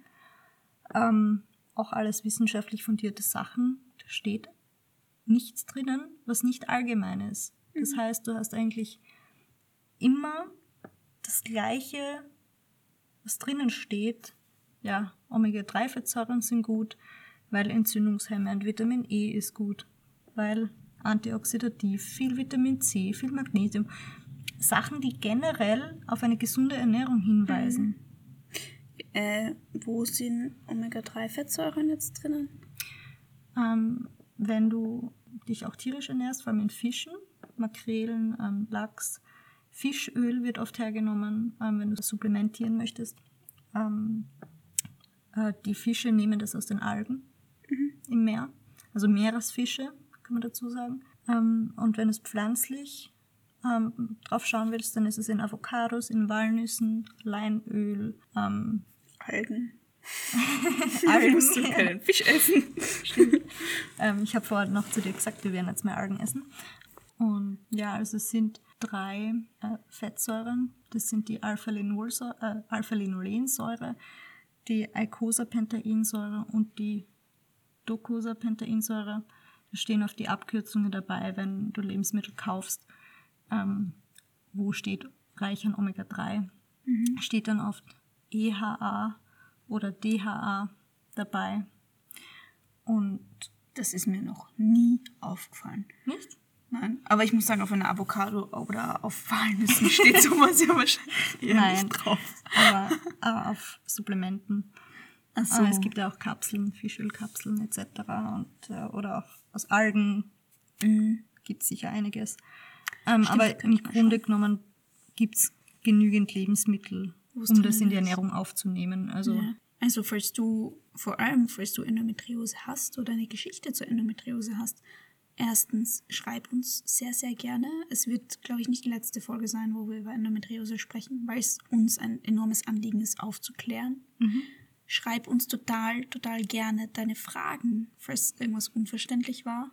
ähm, auch alles wissenschaftlich fundierte Sachen. Da steht nichts drinnen, was nicht allgemein ist. Das heißt, du hast eigentlich immer das Gleiche, was drinnen steht. Ja, Omega-3-Fettsäuren sind gut, weil entzündungshemmend, Vitamin E ist gut, weil antioxidativ, viel Vitamin C, viel Magnesium. Sachen, die generell auf eine gesunde Ernährung hinweisen. Äh, wo sind Omega-3-Fettsäuren jetzt drinnen? Ähm, wenn du dich auch tierisch ernährst, vor allem in Fischen, Makrelen, ähm, Lachs, Fischöl wird oft hergenommen, ähm, wenn du das supplementieren möchtest. Ähm, äh, die Fische nehmen das aus den Algen im Meer, also Meeresfische, kann man dazu sagen. Ähm, und wenn du es pflanzlich ähm, drauf schauen willst, dann ist es in Avocados, in Walnüssen, Leinöl, ähm, Algen. (laughs) Algen. Musst du keinen Fisch essen. (laughs) Ähm, ich habe vorher noch zu dir gesagt, wir werden jetzt mehr Algen essen. Und ja, also es sind drei äh, Fettsäuren. Das sind die äh, Alpha-Linolensäure, die Eicosapentaensäure und die Docosapentaensäure. Da stehen oft die Abkürzungen dabei, wenn du Lebensmittel kaufst, ähm, wo steht reich an Omega-3. Steht dann oft EHA oder DHA dabei. Und Das ist mir noch nie aufgefallen. nicht? Nein, aber ich muss sagen, auf einer Avocado oder auf Walnüssen steht sowas ja wahrscheinlich eher Nein, nicht drauf. aber, aber auf Supplementen. Ach so. Aber es gibt ja auch Kapseln, Fischölkapseln etc. Und, äh, oder auch aus Algen gibt es sicher einiges. Ähm, aber Mhm. kann im Grunde genommen gibt es genügend Lebensmittel, Wo's um das in die. Ernährung aufzunehmen. Also Ja. Also falls du, vor allem falls du Endometriose hast oder eine Geschichte zur Endometriose hast, Erstens, schreib uns sehr, sehr gerne. Es wird, glaube ich, nicht die letzte Folge sein, wo wir über Endometriose sprechen, weil es uns ein enormes Anliegen ist, aufzuklären. Schreib uns total, total gerne deine Fragen, falls irgendwas unverständlich war.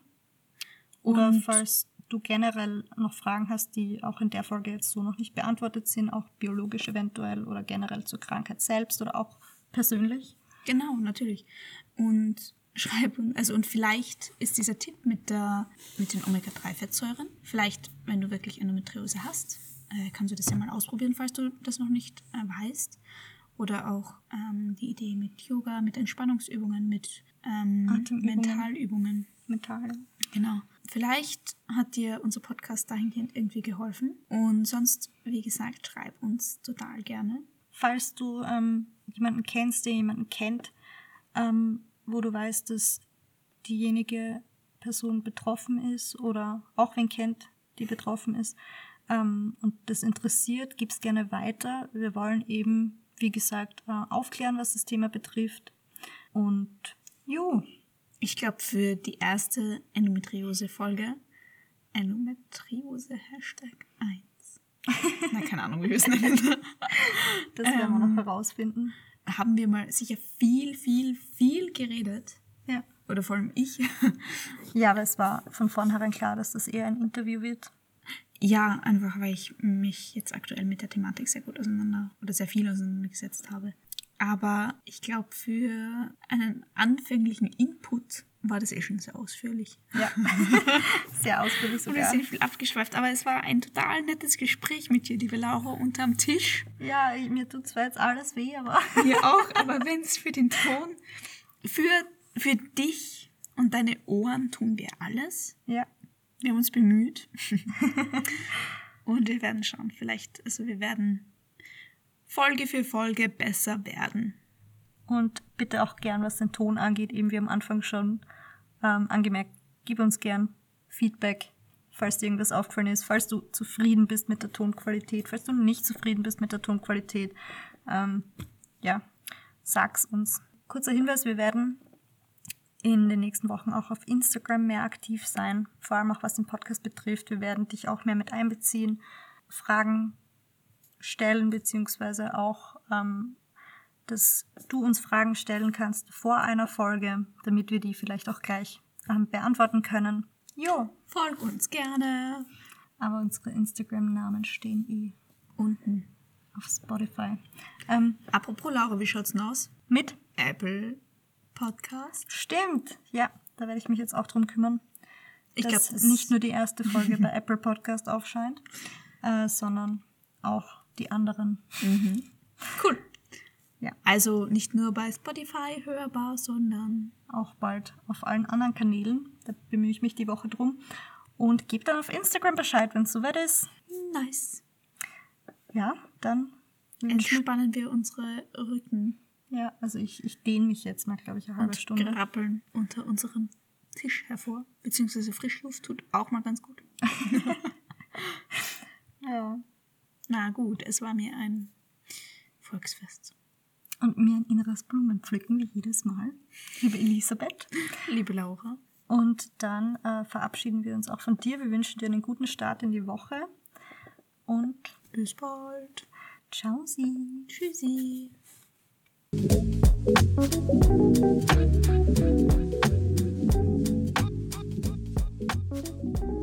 Oder Und- falls du generell noch Fragen hast, die auch in der Folge jetzt so noch nicht beantwortet sind, auch biologisch eventuell oder generell zur Krankheit selbst oder auch persönlich. Genau, natürlich. Und schreib uns, also und vielleicht ist dieser Tipp mit der mit den Omega-3-Fettsäuren, vielleicht, wenn du wirklich Endometriose hast, äh, kannst du das ja mal ausprobieren, falls du das noch nicht äh, weißt. Oder auch ähm, die Idee mit Yoga, mit Entspannungsübungen, mit ähm. Mentalübungen. Mental. Genau. Vielleicht hat dir unser Podcast dahingehend irgendwie geholfen. Und sonst, wie gesagt, schreib uns total gerne. Falls du ähm, jemanden kennst, der jemanden kennt, ähm, wo du weißt, dass diejenige Person betroffen ist oder auch wen kennt, die betroffen ist ähm, und das interessiert, gib's gerne weiter. Wir wollen eben, wie gesagt, äh, aufklären, was das Thema betrifft. Und jo, Ich glaube, für die erste Endometriose-Folge, Endometriose Hashtag 1. Na, keine Ahnung, wie wir es nennen. (laughs) das werden wir noch herausfinden. Haben wir mal sicher viel, viel, viel geredet. Ja. Oder vor allem ich. ja, aber es war von vornherein klar, dass das eher ein Interview wird. Ja, einfach weil ich mich jetzt aktuell mit der Thematik sehr gut auseinander oder sehr viel auseinandergesetzt habe. Aber ich glaube, für einen anfänglichen Input war das eh schon sehr ausführlich. Ja, (laughs) sehr ausführlich Und wir sogar. sind viel abgeschweift, aber es war ein total nettes Gespräch mit dir, liebe Laura, unterm Tisch. Ja, mir tut zwar jetzt alles weh, aber (laughs) Mir auch, (laughs) aber wenn es für den Ton, für, für dich und deine Ohren tun wir alles. ja, Wir haben uns bemüht. und wir werden schauen, vielleicht, also wir werden Folge für Folge besser werden. Und bitte auch gern, was den Ton angeht, eben wie am Anfang schon ähm, angemerkt, gib uns gern Feedback, falls dir irgendwas aufgefallen ist, falls du zufrieden bist mit der Tonqualität, falls du nicht zufrieden bist mit der Tonqualität. Ähm, ja, sag's uns. Kurzer Hinweis, wir werden in den nächsten Wochen auch auf Instagram mehr aktiv sein, vor allem auch was den Podcast betrifft. Wir werden dich auch mehr mit einbeziehen, Fragen stellen, beziehungsweise auch ähm, dass du uns Fragen stellen kannst vor einer Folge, damit wir die vielleicht auch gleich ähm, beantworten können. Jo, Folg uns gerne. aber unsere Instagram-Namen stehen eh Unten. auf Spotify. Ähm, Apropos Laura, wie schaut's denn aus? mit? Apple Podcast. Stimmt, ja, da werde ich mich jetzt auch drum kümmern, Ich glaube, dass nicht nur die erste Folge bei Apple Podcast aufscheint, äh, sondern auch die anderen. cool. Ja. Also nicht nur bei Spotify hörbar, sondern Auch bald auf allen anderen Kanälen. Da bemühe ich mich die Woche drum. Und gebe dann auf Instagram Bescheid, wenn es soweit ist. nice. Ja, dann Entspannen wir unsere Rücken Ja, also ich, ich dehne mich jetzt mal, glaube ich, eine halbe und Stunde. grappeln unter unserem Tisch hervor. Beziehungsweise Frischluft tut auch mal ganz gut. (laughs) Ja. Na gut, es war mir ein Volksfest. Und mir ein inneres Blumenpflücken, wie jedes Mal. Liebe Elisabeth. Liebe Laura. Und dann äh, verabschieden wir uns auch von dir. Wir wünschen dir einen guten Start in die Woche. Und Bis bald. ciao sie. Tschüssi. Thank